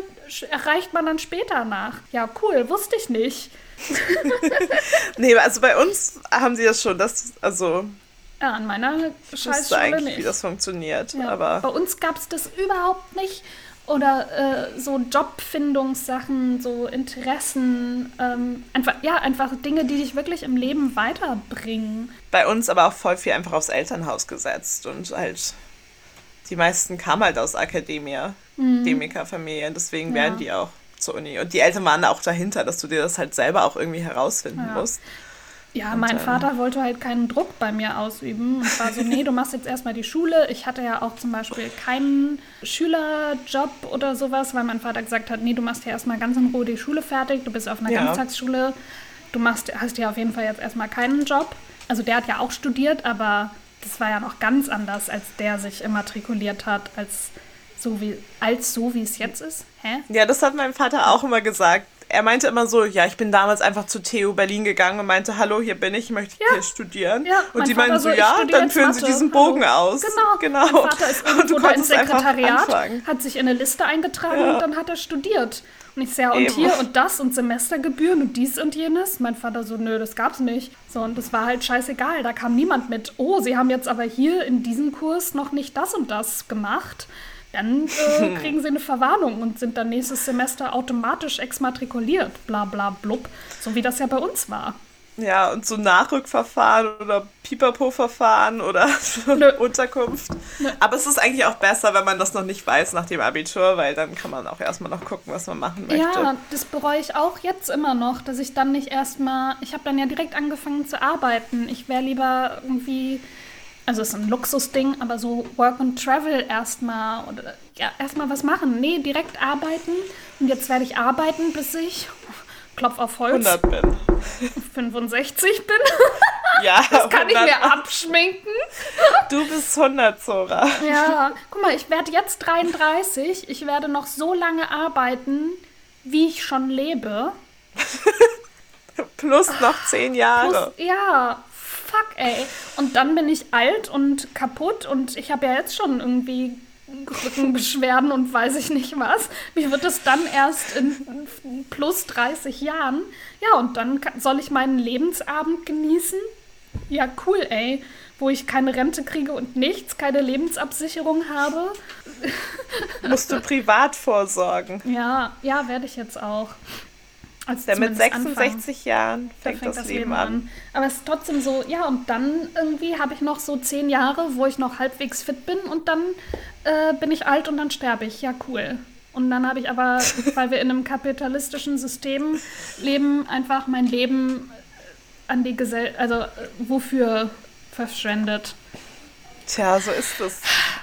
erreicht man dann später nach. Ja, cool, wusste ich nicht. nee, also bei uns haben sie das schon, das, also. Ja, an meiner Scheißschule eigentlich, nicht. wie das funktioniert, ja, aber. Bei uns gab es das überhaupt nicht oder äh, so Jobfindungssachen, so Interessen, ähm, einfach, ja, einfach Dinge, die dich wirklich im Leben weiterbringen. Bei uns aber auch voll viel einfach aufs Elternhaus gesetzt und halt die meisten kamen halt aus Akademia, Akademikerfamilien, deswegen Mhm. Ja. wären die auch zur Uni. Und die Eltern waren auch dahinter, dass du dir das halt selber auch irgendwie herausfinden Ja. musst. Ja, mein ähm, Vater wollte halt keinen Druck bei mir ausüben und war so, nee, du machst jetzt erstmal die Schule. Ich hatte ja auch zum Beispiel keinen Schülerjob oder sowas, weil mein Vater gesagt hat, nee, du machst ja erstmal ganz in Ruhe die Schule fertig, du bist auf einer Ja. Ganztagsschule, du machst, hast ja auf jeden Fall jetzt erstmal keinen Job. Also der hat ja auch studiert, aber das war ja noch ganz anders, als der sich immatrikuliert hat, als so wie, als so wie es jetzt ist. Hä? Ja, das hat mein Vater auch immer gesagt. Er meinte immer so, ja, ich bin damals einfach zu TU Berlin gegangen und meinte, hallo, hier bin ich, ich möchte Ja. hier studieren. Ja, und die Vater meinten so, ja, dann jetzt füllen sie Mathe. diesen Hallo. Bogen aus. Genau. genau. Mein Vater ist Und irgendwo da ins Sekretariat, hat sich in eine Liste eingetragen Ja. und dann hat er studiert. Und ich ja, und Eben. hier und das und Semestergebühren und dies und jenes. Mein Vater so, nö, das gab's nicht. So, und das war halt scheißegal. Da kam niemand mit, oh, sie haben jetzt aber hier in diesem Kurs noch nicht das und das gemacht. Dann äh, kriegen sie eine Verwarnung und sind dann nächstes Semester automatisch exmatrikuliert. Bla bla blub. So wie das ja bei uns war. Ja, und so Nachrückverfahren oder Pipapo-Verfahren oder. Unterkunft. Nö. Aber es ist eigentlich auch besser, wenn man das noch nicht weiß nach dem Abitur, weil dann kann man auch erstmal noch gucken, was man machen möchte. Ja, das bereue ich auch jetzt immer noch, dass ich dann nicht erstmal. Ich habe dann ja direkt angefangen zu arbeiten. Ich wäre lieber irgendwie. Also es ist ein Luxusding, aber so Work and Travel erstmal oder ja, erstmal was machen. Nee, direkt arbeiten. Und jetzt werde ich arbeiten, bis ich Klopf auf Holz 100 bin. 65 bin. Ja, Das kann ich 100. mir abschminken. Du bist 100, Zora. Ja, guck mal, ich werde jetzt 33. Ich werde noch so lange arbeiten, wie ich schon lebe. Plus noch 10 Jahre. Plus, ja, fuck, ey. Und dann bin ich alt und kaputt und ich habe ja jetzt schon irgendwie Rückenbeschwerden und weiß ich nicht was. Wie wird es dann erst in plus 30 Jahren? Ja, und dann soll ich meinen Lebensabend genießen? Ja, cool, ey. Wo ich keine Rente kriege und nichts, keine Lebensabsicherung habe. Musst du privat vorsorgen. Ja, ja, werde ich jetzt auch. Also Denn mit zumindest anfangen. 66 Jahren Da fängt, das, Leben an. Aber es ist trotzdem so, ja, und dann irgendwie habe ich noch so zehn Jahre, wo ich noch halbwegs fit bin und dann äh, bin ich alt und dann sterbe ich. Ja, cool. Und dann habe ich aber, weil wir in einem kapitalistischen System leben, einfach mein Leben an die Gesellschaft, also äh, wofür verschwendet. Tja, so ist es.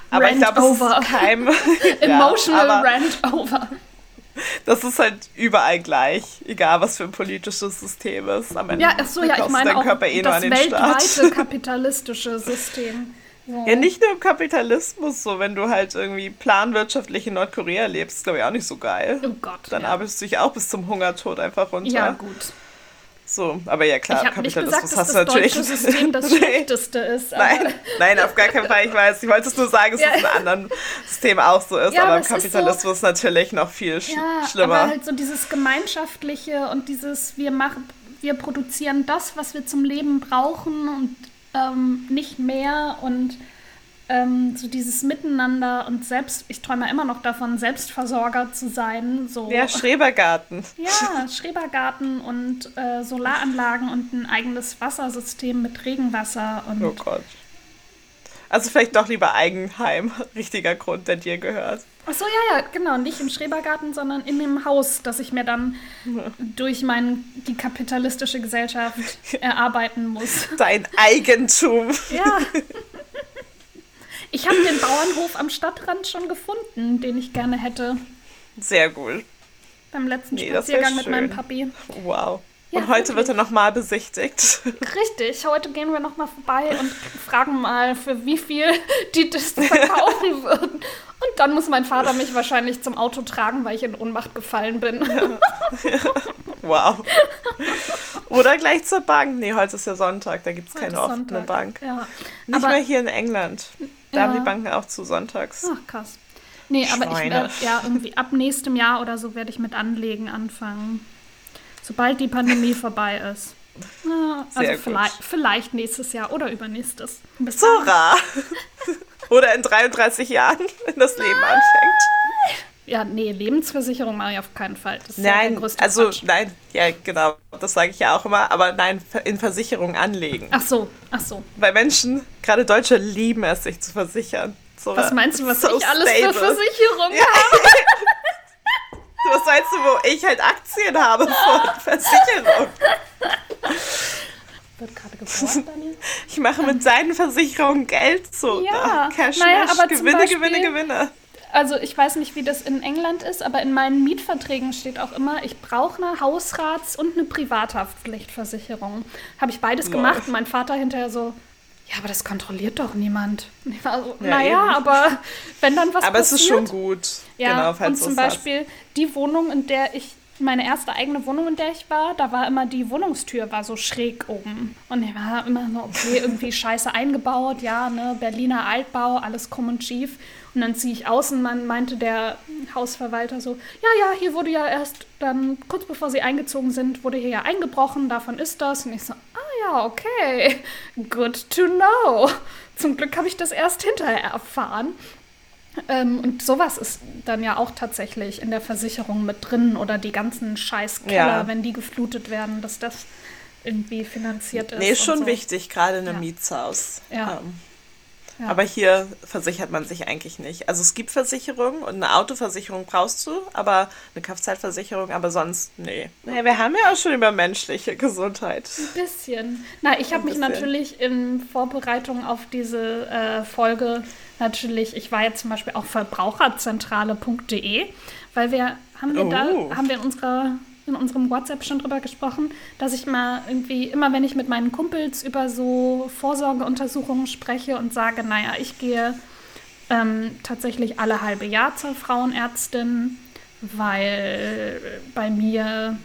Aber ich Rant glaube, es ist kein... Emotional ja, rant over. Das ist halt überall gleich. Egal, was für ein politisches System ist. Am Ende Ja, ach so, ja, ich meine auch Körper eh das an den weltweite kapitalistische System. So. Ja, nicht nur im Kapitalismus, so wenn du halt irgendwie planwirtschaftlich in Nordkorea lebst, ist glaube ich auch nicht so geil. Oh Gott. Dann ja. arbeitest du dich auch bis zum Hungertod einfach runter. Ja, gut. So, aber ja klar, ich habe nicht Kapitalismus gesagt, dass hast das du natürlich. deutsche System das schlechteste ist. Nein, nein, auf gar keinen Fall. Ich weiß, ich wollte es nur sagen, dass Ja. es in anderen Systemen auch so ist, Ja, aber aber im es ist so- Kapitalismus natürlich noch viel sch Ja, schlimmer. aber halt so dieses Gemeinschaftliche und dieses, wir machen, wir produzieren das, was wir zum Leben brauchen und ähm, nicht mehr und ähm, so dieses Miteinander und selbst, ich träume immer noch davon, Selbstversorger zu sein. So. ja, Schrebergarten. Ja, Schrebergarten und äh, Solaranlagen und ein eigenes Wassersystem mit Regenwasser und Oh Gott. Also vielleicht doch lieber Eigenheim, richtiger Grund, der dir gehört. Ach so, ja, ja, genau. Nicht im Schrebergarten, sondern in dem Haus, das ich mir dann durch mein, die kapitalistische Gesellschaft erarbeiten muss. Dein Eigentum. Ja. Ich habe den Bauernhof am Stadtrand schon gefunden, den ich gerne hätte. Sehr gut. Beim letzten Nee, Spaziergang mit meinem. Papi. Wow. Ja, Und heute wirklich. wird er nochmal besichtigt. Richtig, heute gehen wir nochmal vorbei und fragen mal, für wie viel die das verkaufen würden. Und dann muss mein Vater mich wahrscheinlich zum Auto tragen, weil ich in Ohnmacht gefallen bin. Wow. Oder gleich zur Bank. Nee, heute ist ja Sonntag, da gibt es keine offene Sonntag. Bank. Ja. Nicht Aber- mehr hier in England. Da haben die Banken auch zu sonntags. Ach, krass. Nee, aber ich Schweine. werde ja irgendwie ab nächstem Jahr oder so werde ich mit Anlegen anfangen. Sobald die Pandemie vorbei ist. Ja, also vielleicht, vielleicht nächstes Jahr oder übernächstes. Bis Zora! Oder in 33 Jahren, wenn das Leben anfängt. Ja, nee, Lebensversicherung mache ich auf keinen Fall. Das ist ja Nein, größte also Quatsch. nein, ja genau, das sage ich ja auch immer, aber nein, in Versicherungen anlegen. Ach so, ach so. Weil Menschen, gerade Deutsche, lieben es, sich zu versichern. So, Was meinst du, was so ich alles stable. für Versicherungen Ja. habe? Was meinst du, wo ich halt Aktien habe von Versicherung? Wird gerade geboren, Daniel? Ich mache mit seinen Versicherungen Geld so. Ja, Cash, naja, zum Gewinne, Beispiel- Gewinne, Gewinne. Also ich weiß nicht, wie das in England ist, aber in meinen Mietverträgen steht auch immer, ich brauche eine Hausrats- und eine Privathaftpflichtversicherung. Habe ich beides gemacht und mein Vater hinterher so, ja, aber das kontrolliert doch niemand. Und ich war so, Ja, naja, eben. aber wenn dann was Aber passiert. es ist schon gut. Ja, genau, falls und zum was hast. Beispiel die Wohnung, in der ich, meine erste eigene Wohnung, in der ich war, da war immer die Wohnungstür war so schräg oben. Und ich war immer so, okay, irgendwie scheiße eingebaut, ja, ne, Berliner Altbau, alles krumm und schief. Und dann ziehe ich aus und man meinte der Hausverwalter so, ja, ja, hier wurde ja erst dann, kurz bevor sie eingezogen sind, wurde hier ja eingebrochen, davon ist das. Und ich so, ah ja, okay, good to know. Zum Glück habe ich das erst hinterher erfahren. Ähm, und sowas ist dann ja auch tatsächlich in der Versicherung mit drin oder die ganzen Scheißkeller, Ja. wenn die geflutet werden, dass das irgendwie finanziert ist. Nee, ist schon so. wichtig, gerade in einem Ja. Mietshaus. Ja. Ähm, Ja. Aber hier versichert man sich eigentlich nicht. Also es gibt Versicherungen und eine Autoversicherung brauchst du, aber eine Kfz-Versicherung, aber sonst, nee. Nee, wir haben ja auch schon über menschliche Gesundheit. Ein bisschen. Na, ich habe mich natürlich in Vorbereitung auf diese äh, Folge natürlich, ich war jetzt zum Beispiel auch verbraucherzentrale.de, weil wir, haben wir Oh. da, haben wir in unserer in unserem WhatsApp schon drüber gesprochen, dass ich mal irgendwie, immer wenn ich mit meinen Kumpels über so Vorsorgeuntersuchungen spreche und sage, naja, ich gehe ähm, tatsächlich alle halbe Jahr zur Frauenärztin, weil bei mir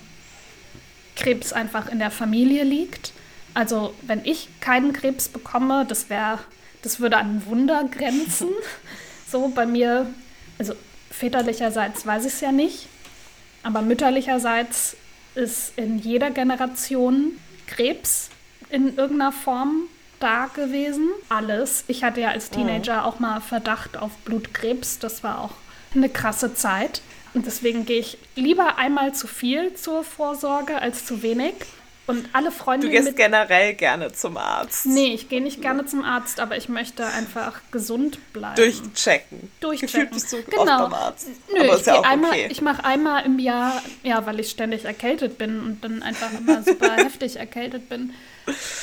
Krebs einfach in der Familie liegt. Also wenn ich keinen Krebs bekomme, das wäre, das würde an Wunder grenzen. so bei mir, also väterlicherseits weiß ich es ja nicht, aber mütterlicherseits ist in jeder Generation Krebs in irgendeiner Form da gewesen. Alles. Ich hatte ja als Teenager auch mal Verdacht auf Blutkrebs. Das war auch eine krasse Zeit. Und deswegen gehe ich lieber einmal zu viel zur Vorsorge als zu wenig. Und alle Du Freundinnen gehst mit generell gerne zum Arzt. Nee, ich gehe nicht gerne zum Arzt, aber ich möchte einfach gesund bleiben. Durchchecken. Durchchecken. Gefühlt bist du oft Genau. beim Arzt. Nö, aber ich, ist ja einmal, okay. ich mache einmal im Jahr, ja, weil ich ständig erkältet bin und dann einfach immer super heftig erkältet bin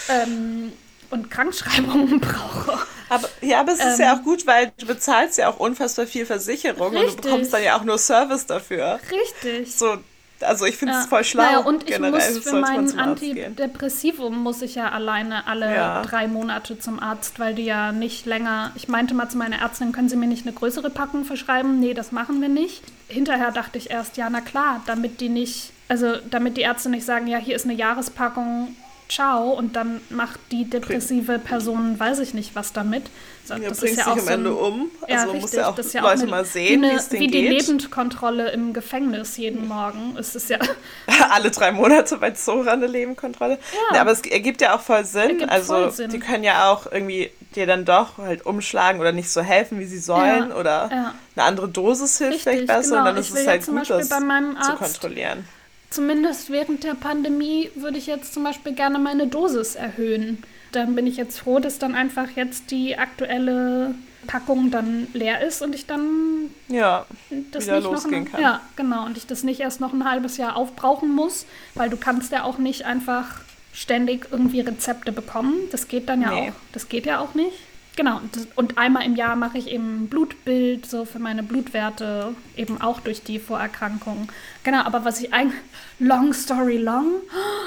ähm, und Krankschreibungen brauche. Aber, ja, aber es ist Ähm, ja auch gut, weil du bezahlst ja auch unfassbar viel Versicherung und du Richtig. bekommst dann ja auch nur Service dafür. Richtig. So, also ich finde es Ja. voll schlau. Naja, und ich generell muss für mein. Antidepressivum muss ich ja alleine alle Ja. drei Monate zum Arzt, weil die ja nicht länger. Ich meinte mal zu meiner Ärztin, können Sie mir nicht eine größere Packung verschreiben? Nee, das machen wir nicht. Hinterher dachte ich erst, ja, na klar, damit die nicht, also damit die Ärzte nicht sagen, ja, hier ist eine Jahrespackung. Ciao, und dann macht die depressive Person, weiß ich nicht, was damit. So, Ja, das bringst dich am Ende um. Also ja, richtig. muss ja auch das ist ja Leute eine- mal sehen, wie, es denen wie die geht. Lebendkontrolle im Gefängnis jeden Morgen. Es ist ja Alle drei Monate bei Zora eine Lebenkontrolle. Ja. Ja. aber es ergibt ja auch voll Sinn. Also voll Sinn. die können ja auch irgendwie dir dann doch halt umschlagen oder nicht so helfen, wie sie sollen. Ja, oder ja. eine andere Dosis hilft Richtig, vielleicht besser. genau. Und dann Ich ist es ja halt gut, Beispiel das bei meinem zu kontrollieren. Zumindest während der Pandemie würde ich jetzt zum Beispiel gerne meine Dosis erhöhen. Dann bin ich jetzt froh, dass dann einfach jetzt die aktuelle Packung dann leer ist und ich dann Ja, das nicht noch ein, kann. ja genau und ich das nicht erst noch ein halbes Jahr aufbrauchen muss, weil du kannst ja auch nicht einfach ständig irgendwie Rezepte bekommen. Das geht dann ja Nee. auch. Das geht ja auch nicht. Genau, und, einmal im Jahr mache ich eben ein Blutbild, so für meine Blutwerte, eben auch durch die Vorerkrankung. Genau, aber was ich eigentlich, long story long,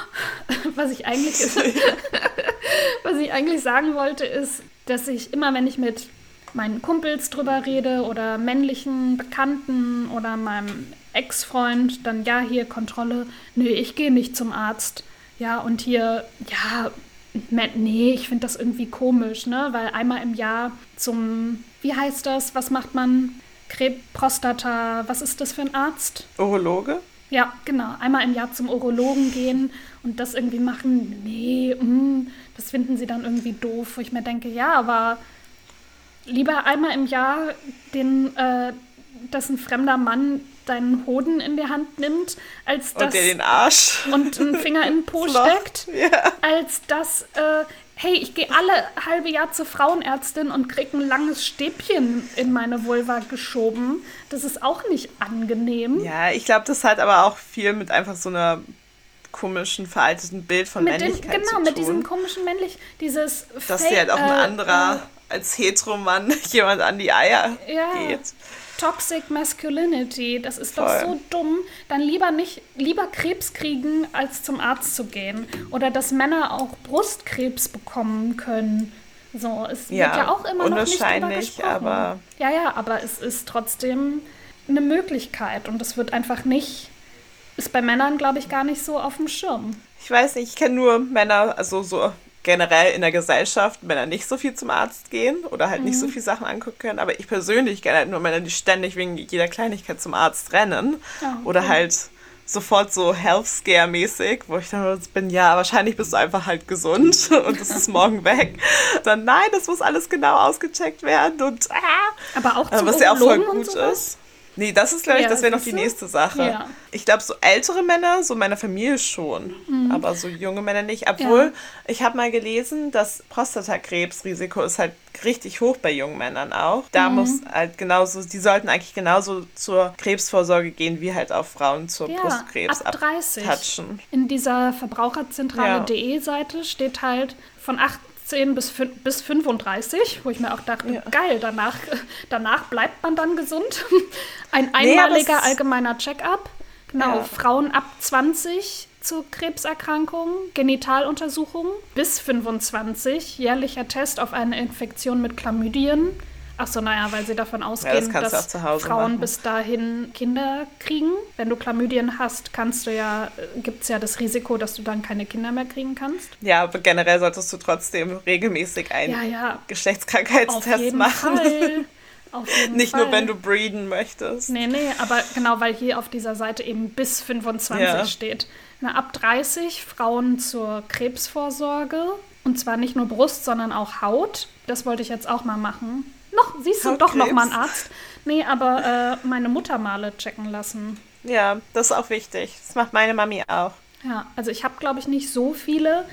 was ich eigentlich, was ich eigentlich sagen wollte, ist, dass ich immer, wenn ich mit meinen Kumpels drüber rede oder männlichen Bekannten oder meinem Ex-Freund, dann ja, hier Kontrolle, nö, ich gehe nicht zum Arzt. Ja, und hier, ja, nee, ich finde das irgendwie komisch, ne? Weil einmal im Jahr zum, wie heißt das, was macht man? Krebs, Prostata, was ist das für ein Arzt? Urologe? Ja, genau. Einmal im Jahr zum Urologen gehen und das irgendwie machen. Nee, mm, das finden sie dann irgendwie doof. Wo ich mir denke, ja, aber lieber einmal im Jahr, den, äh, dass ein fremder Mann deinen Hoden in die Hand nimmt, als Und dass dir den Arsch. und einen Finger in den Po steckt, Ja. als dass, äh, hey, ich gehe alle halbe Jahr zur Frauenärztin und kriege ein langes Stäbchen in meine Vulva geschoben. Das ist auch nicht angenehm. Ja, ich glaube, das hat aber auch viel mit einfach so einer komischen, veralteten Bild von mit dem, Männlichkeit genau, zu tun. mit diesem komischen männlich, dieses dass dir halt auch ein äh, anderer als Heteromann jemand an die Eier Ja. geht. Toxic Masculinity, das ist doch Voll. so dumm. Dann lieber nicht, lieber Krebs kriegen, als zum Arzt zu gehen. Oder dass Männer auch Brustkrebs bekommen können. So, es Ja, wird ja auch immer noch nicht drüber gesprochen. aber- Ja, ja, aber es ist trotzdem eine Möglichkeit und es wird einfach nicht, ist bei Männern, glaube ich, gar nicht so auf dem Schirm. Ich weiß nicht, ich kenne nur Männer, also so generell in der Gesellschaft, Männer nicht so viel zum Arzt gehen oder halt nicht so Mhm. viel Sachen angucken können. Aber ich persönlich kenne halt nur Männer, die ständig wegen jeder Kleinigkeit zum Arzt rennen. Ja, okay. Oder halt sofort so Health Scare mäßig, wo ich dann bin, ja, wahrscheinlich bist du einfach halt gesund und es ist morgen weg. Dann nein, das muss alles genau ausgecheckt werden und ah, Aber auch äh, zu was ja auch voll gut ist. Nee, das ist, glaube ich, Ja, das wäre noch die nächste Sache. Ja. Ich glaube, so ältere Männer, so meiner Familie schon, aber so junge Männer nicht. Obwohl, Mhm. Ja. ich habe mal gelesen, das Prostatakrebsrisiko ist halt richtig hoch bei jungen Männern auch. Da Mhm. muss halt genauso, die sollten eigentlich genauso zur Krebsvorsorge gehen, wie halt auch Frauen zur Brustkrebs ab 30. abtatschen. In dieser Ja. Verbraucherzentrale.de Seite steht halt von 18 bis, bis 35, wo ich mir auch dachte, Ja. geil, danach, danach bleibt man dann gesund. Ein Nee, einmaliger es- allgemeiner Check-up. Genau, Ja. Frauen ab 20 zu Krebserkrankungen, Genitaluntersuchung bis 25, jährlicher Test auf eine Infektion mit Chlamydien. Achso, naja, weil sie davon ausgehen, kannst du dass Frauen machen. bis dahin Kinder kriegen. Wenn du Chlamydien hast, kannst du ja, gibt es ja das Risiko, dass du dann keine Kinder mehr kriegen kannst. Ja, aber generell solltest du trotzdem regelmäßig einen Ja, ja, auf Geschlechtskrankheitstest jeden machen. Fall. Nicht Fall. nur, wenn du breeden möchtest. Nee, nee, aber genau, weil hier auf dieser Seite eben bis 25 Ja. steht. Na, ab 30 Frauen zur Krebsvorsorge. Und zwar nicht nur Brust, sondern auch Haut. Das wollte ich jetzt auch mal machen. Noch, siehst du, doch noch mal einen Hautkrebs? Arzt. Nee, aber äh, meine Muttermale checken lassen. Ja, das ist auch wichtig. Das macht meine Mami auch. Ja, also ich habe, glaube ich, nicht so viele,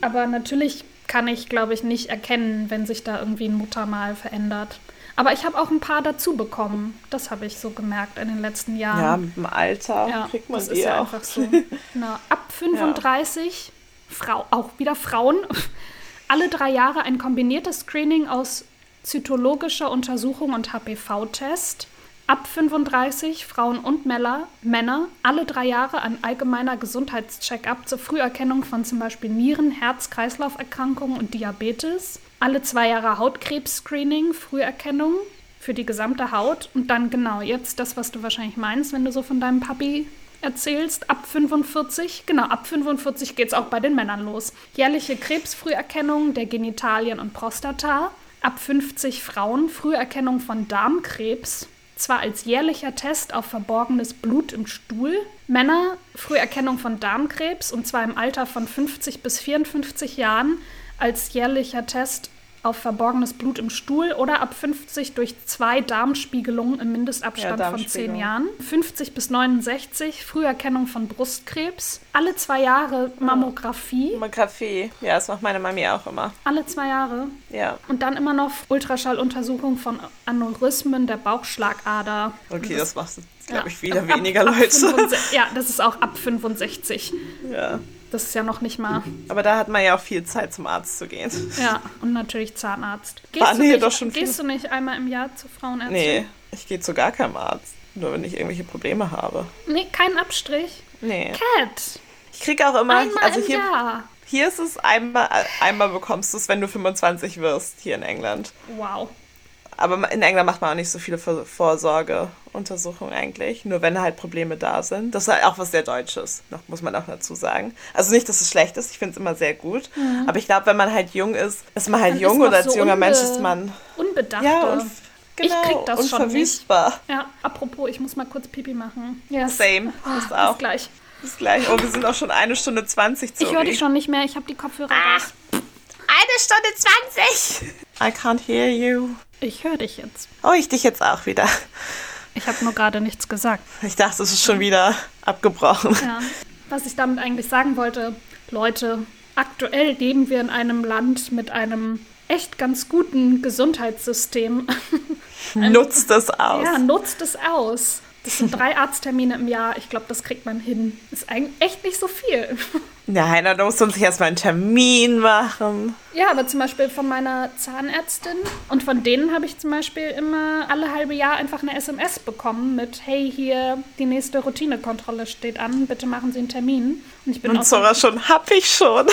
aber natürlich kann ich, glaube ich, nicht erkennen, wenn sich da irgendwie ein Muttermal verändert. Aber ich habe auch ein paar dazu bekommen. Das habe ich so gemerkt in den letzten Jahren. Ja, mit dem Alter Ja, kriegt man das die ist ja auch. einfach so. Genau. Ab 35, Frau, auch wieder Frauen, alle drei Jahre ein kombiniertes Screening aus zytologischer Untersuchung und HPV-Test. Ab 35 Frauen und Männer, Männer alle drei Jahre ein allgemeiner Gesundheitscheck-up zur Früherkennung von zum Beispiel Nieren-, Herz-Kreislauf-Erkrankungen und Diabetes. Alle zwei Jahre Hautkrebs-Screening, Früherkennung für die gesamte Haut. Und dann genau jetzt das, was du wahrscheinlich meinst, wenn du so von deinem Papi erzählst, ab 45, genau, ab 45 geht es auch bei den Männern los. Jährliche Krebsfrüherkennung der Genitalien und Prostata. Ab 50 Frauen Früherkennung von Darmkrebs. Zwar als jährlicher Test auf verborgenes Blut im Stuhl. Männer Früherkennung von Darmkrebs und zwar im Alter von 50 bis 54 Jahren als jährlicher Test auf verborgenes Blut im Stuhl oder ab 50 durch zwei Darmspiegelungen im Mindestabstand Ja, von 10 Darmspiegelung. Jahren. 50 bis 69 Früherkennung von Brustkrebs. Alle zwei Jahre Mammographie. Mammographie. Ja, das macht meine Mami auch immer. Alle zwei Jahre. Ja. Und dann immer noch Ultraschalluntersuchung von Aneurysmen der Bauchschlagader. Okay, das macht, glaube Ja, ich, wieder ab- weniger Leute. 65 Ja, das ist auch ab 65. Ja. Das ist ja noch nicht mal. Aber da hat man ja auch viel Zeit, zum Arzt zu gehen. Ja, und natürlich Zahnarzt. Gehst, Waren du nicht, doch schon gehst du nicht einmal im Jahr zur Frauenärztin? Nee, ich gehe zu gar keinem Arzt. Nur wenn ich irgendwelche Probleme habe. Nee, kein Abstrich. Nee. Cat. Ich kriege auch immer, Einmal also im hier, Jahr. hier ist es einmal, einmal bekommst du es, wenn du 25 wirst, hier in England. Wow. Aber in England macht man auch nicht so viele Vor- Vorsorgeuntersuchungen eigentlich. Nur wenn halt Probleme da sind. Das ist halt auch was sehr Deutsches, noch, muss man auch dazu sagen. Also nicht, dass es schlecht ist, ich finde es immer sehr gut. Aber ich glaube, wenn man halt jung ist, ist man halt Man jung oder als so junger Mensch ist man Unbedachter. ja, und, Ich genau, krieg das schon unverwüstbar. Ja, apropos, ich muss mal kurz Pipi machen. Yes. Same, das Bis auch. gleich. Bis gleich. Oh, wir sind auch schon eine Stunde 20 zu Ich höre dich schon nicht mehr, ich habe die Kopfhörer raus. Eine Stunde 20! I can't hear you. Ich höre dich jetzt. Oh, ich dich jetzt auch wieder. Ich habe nur gerade nichts gesagt. Ich dachte, es ist schon wieder abgebrochen. Ja. Was ich damit eigentlich sagen wollte, Leute, aktuell leben wir in einem Land mit einem echt ganz guten Gesundheitssystem. nutzt es aus. Ja, nutzt es aus. Das sind drei Arzttermine im Jahr. Ich glaube, das kriegt man hin. Ist eigentlich echt nicht so viel. Ja, Heiner, da musst du uns erstmal einen Termin machen. Ja, aber zum Beispiel von meiner Zahnärztin und von denen habe ich zum Beispiel immer alle halbe Jahr einfach eine SMS bekommen mit Hey, hier die nächste Routinekontrolle steht an, bitte machen Sie einen Termin. Und ich bin und auch Zora schon, hab ich schon.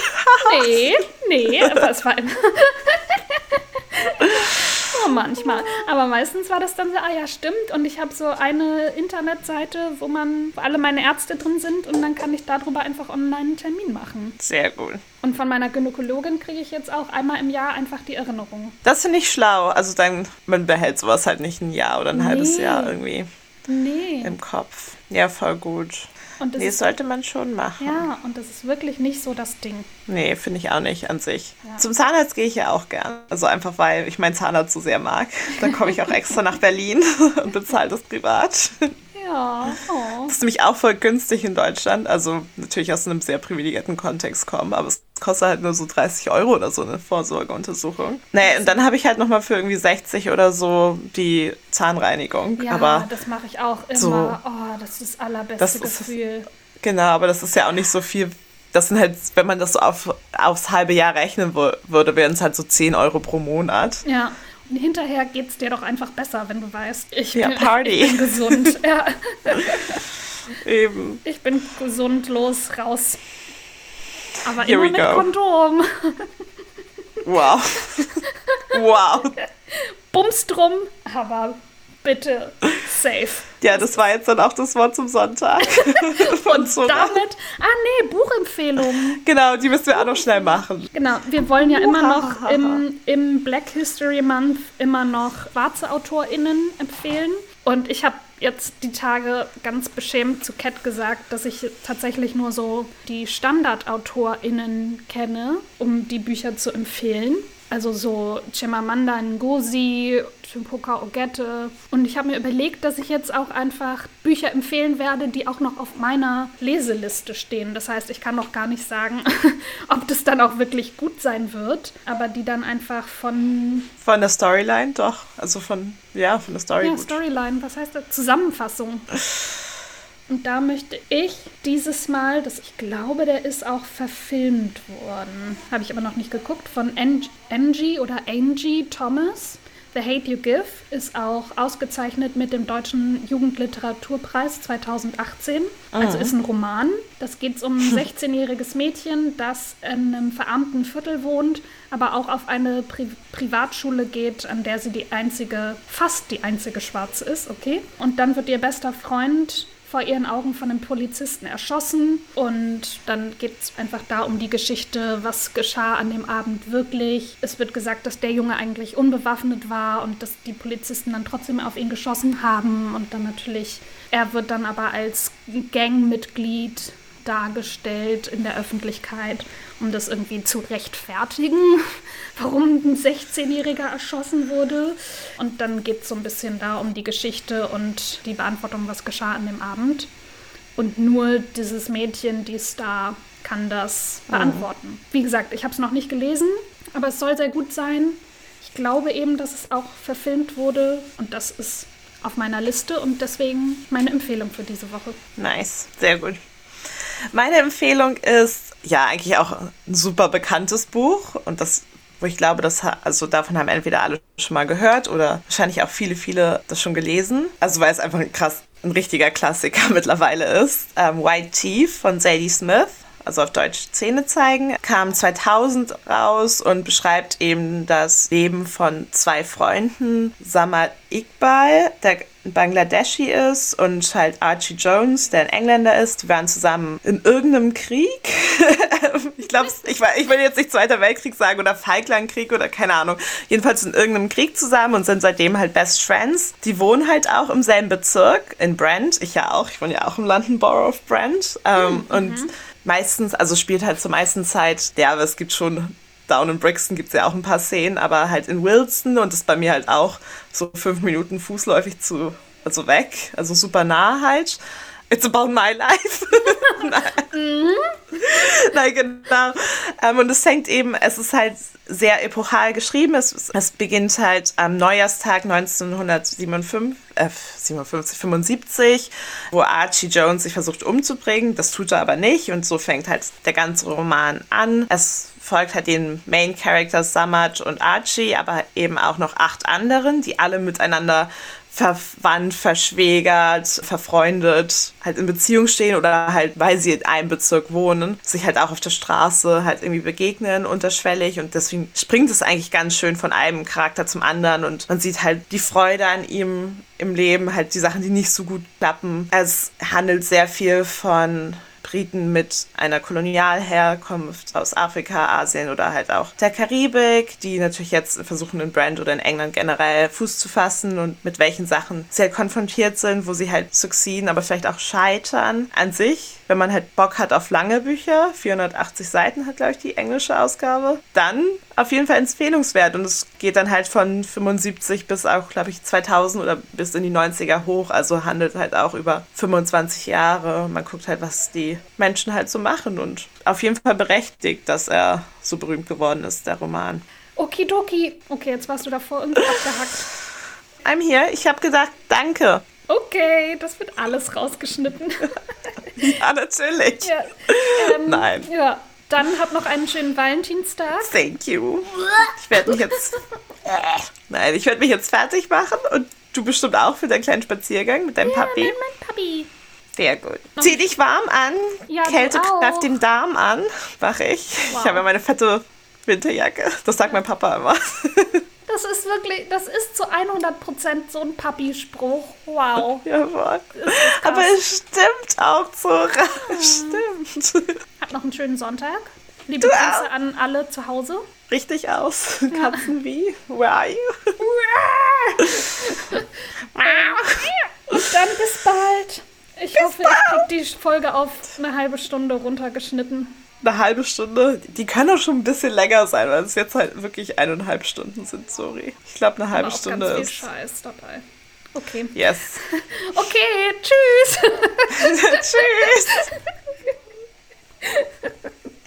nee, nee, aber es war immer. Oh, manchmal. Aber meistens war das dann so, ah ja, stimmt. Und ich habe so eine Internetseite, wo man, wo alle meine Ärzte drin sind und dann kann ich darüber einfach online einen Termin machen. Sehr gut. Und von meiner Gynäkologin kriege ich jetzt auch einmal im Jahr einfach die Erinnerung. Das finde ich schlau. Also dann, man behält sowas halt nicht ein Jahr oder ein nee. halbes Jahr irgendwie nee. im Kopf. Ja, voll gut. Und das nee, sollte man schon machen. Ja, und das ist wirklich nicht so das Ding. Nee, finde ich auch nicht an sich. Ja. Zum Zahnarzt gehe ich ja auch gern. Also einfach, weil ich meinen Zahnarzt so sehr mag. Da komme ich auch extra nach Berlin und bezahle das privat. Ja. Oh. Das ist nämlich auch voll günstig in Deutschland. Also natürlich aus einem sehr privilegierten Kontext kommen, aber es kostet halt nur so 30 Euro oder so eine Vorsorgeuntersuchung. Nee, und dann habe ich halt nochmal für irgendwie 60 oder so die Zahnreinigung. Ja, aber das mache ich auch immer. So, oh, das ist das allerbeste das Gefühl. Ist, genau, aber das ist ja auch nicht so viel das sind halt, wenn man das so auf, aufs halbe Jahr rechnen würde, wären es halt so 10 Euro pro Monat. Ja hinterher geht es dir doch einfach besser, wenn du weißt, ich, ja, bin, Party. ich bin gesund. ja. Eben. Ich bin gesund, los, raus. Aber Here immer mit go. Kondom. Wow. wow. Bums drum, aber bitte safe. Ja, das war jetzt dann auch das Wort zum Sonntag. Und so damit, ah nee, Buchempfehlungen. Genau, die müssen wir auch noch schnell machen. Genau, wir wollen ja immer noch im, im Black History Month immer noch schwarze AutorInnen empfehlen. Und ich habe jetzt die Tage ganz beschämt zu Cat gesagt, dass ich tatsächlich nur so die StandardautorInnen kenne, um die Bücher zu empfehlen. Also so Chimamanda Ngozi, Chimpoka Ogette. Und ich habe mir überlegt, dass ich jetzt auch einfach Bücher empfehlen werde, die auch noch auf meiner Leseliste stehen. Das heißt, ich kann noch gar nicht sagen, ob das dann auch wirklich gut sein wird, aber die dann einfach von... Von der Storyline, doch. Also von, ja, von der Story. Ja, Storyline, was heißt das? Zusammenfassung. Und da möchte ich dieses Mal, das ich glaube, der ist auch verfilmt worden, habe ich aber noch nicht geguckt, von Angie oder Angie Thomas. The Hate You Give ist auch ausgezeichnet mit dem Deutschen Jugendliteraturpreis 2018. Also ah. ist ein Roman. Das geht um ein 16-jähriges Mädchen, das in einem verarmten Viertel wohnt, aber auch auf eine Pri Privatschule geht, an der sie die einzige, fast die einzige Schwarze ist, okay? Und dann wird ihr bester Freund vor ihren Augen von einem Polizisten erschossen. Und dann geht es einfach da um die Geschichte, was geschah an dem Abend wirklich. Es wird gesagt, dass der Junge eigentlich unbewaffnet war und dass die Polizisten dann trotzdem auf ihn geschossen haben. Und dann natürlich, er wird dann aber als Gangmitglied dargestellt in der Öffentlichkeit, um das irgendwie zu rechtfertigen, warum ein 16-Jähriger erschossen wurde. Und dann geht es so ein bisschen da um die Geschichte und die Beantwortung, was geschah an dem Abend. Und nur dieses Mädchen, die Star, kann das mhm. beantworten. Mhm. Wie gesagt, ich habe es noch nicht gelesen, aber es soll sehr gut sein. Ich glaube eben, dass es auch verfilmt wurde und das ist auf meiner Liste und deswegen meine Empfehlung für diese Woche. Nice, sehr gut. Meine Empfehlung ist ja eigentlich auch ein super bekanntes Buch und das wo ich glaube, dass also davon haben entweder alle schon mal gehört oder wahrscheinlich auch viele, viele das schon gelesen. Also weil es einfach ein krass, ein richtiger Klassiker mittlerweile ist. Ähm, White Teeth von Sadie Smith also auf Deutsch Zähne zeigen, kam 2000 raus und beschreibt eben das Leben von zwei Freunden, Samad Iqbal, der Bangladeshi ist und halt Archie Jones, der ein Engländer ist. Die waren zusammen in irgendeinem Krieg. ich glaube, ich, ich will jetzt nicht Zweiter Weltkrieg sagen oder Falklandkrieg oder keine Ahnung. Jedenfalls in irgendeinem Krieg zusammen und sind seitdem halt Best Friends. Die wohnen halt auch im selben Bezirk in Brent. Ich ja auch. Ich wohne ja auch im London Borough of Brent. Ähm, mhm. Und meistens, also spielt halt zur meisten Zeit, ja, aber es gibt schon, Down in Brixton gibt es ja auch ein paar Szenen, aber halt in Wilson und ist bei mir halt auch so fünf Minuten fußläufig zu, also weg, also super nah halt. It's about my life. Nein. Genau. Ähm, und es fängt eben, es ist halt sehr epochal geschrieben. Es, es beginnt halt am Neujahrstag 1957, äh, 57, 75, wo Archie Jones sich versucht umzubringen. Das tut er aber nicht und so fängt halt der ganze Roman an. Es folgt halt den Main Characters Samaj und Archie, aber eben auch noch acht anderen, die alle miteinander verwandt, verschwägert, verfreundet, halt in Beziehung stehen oder halt, weil sie in einem Bezirk wohnen, sich halt auch auf der Straße halt irgendwie begegnen, unterschwellig und deswegen springt es eigentlich ganz schön von einem Charakter zum anderen und man sieht halt die Freude an ihm im Leben, halt die Sachen, die nicht so gut klappen. Es handelt sehr viel von Briten mit einer Kolonialherkunft aus Afrika, Asien oder halt auch der Karibik, die natürlich jetzt versuchen in Brand oder in England generell Fuß zu fassen und mit welchen Sachen sie halt konfrontiert sind, wo sie halt succeeden, aber vielleicht auch scheitern an sich wenn man halt Bock hat auf lange Bücher, 480 Seiten hat, glaube ich, die englische Ausgabe, dann auf jeden Fall empfehlungswert. Und es geht dann halt von 75 bis auch, glaube ich, 2000 oder bis in die 90er hoch. Also handelt halt auch über 25 Jahre. Man guckt halt, was die Menschen halt so machen. Und auf jeden Fall berechtigt, dass er so berühmt geworden ist, der Roman. Okidoki. Okay, jetzt warst du davor irgendwie abgehackt. I'm here. Ich habe gesagt, danke. Okay, das wird alles rausgeschnitten. ja, natürlich. Ja, ähm, Nein. Ja, dann hab noch einen schönen Valentinstag. Thank you. Ich werde mich jetzt. Nein, ich werde mich jetzt fertig machen und du bestimmt auch für deinen kleinen Spaziergang mit deinem ja, Papi. Mit meinem Papi. Sehr gut. Zieh dich warm an. Ja, Kälte greift den Darm an. Mach ich. Wow. Ich habe ja meine fette Winterjacke. Das sagt mein Papa immer. Das ist wirklich, das ist zu 100% so ein Papi-Spruch. Wow. Jawohl. Aber es stimmt auch so. Mhm. Stimmt. Hat noch einen schönen Sonntag. Liebe du Grüße auch. an alle zu Hause. Richtig aus. Katzen wie? Where are you? Und dann bis bald. Ich bis hoffe, bald. ich kriege die Folge auf eine halbe Stunde runtergeschnitten eine halbe Stunde. Die können auch schon ein bisschen länger sein, weil es jetzt halt wirklich eineinhalb Stunden sind, sorry. Ich glaube, eine halbe auch Stunde ganz ist. Viel Scheiß dabei. Okay. Yes. okay, tschüss. tschüss.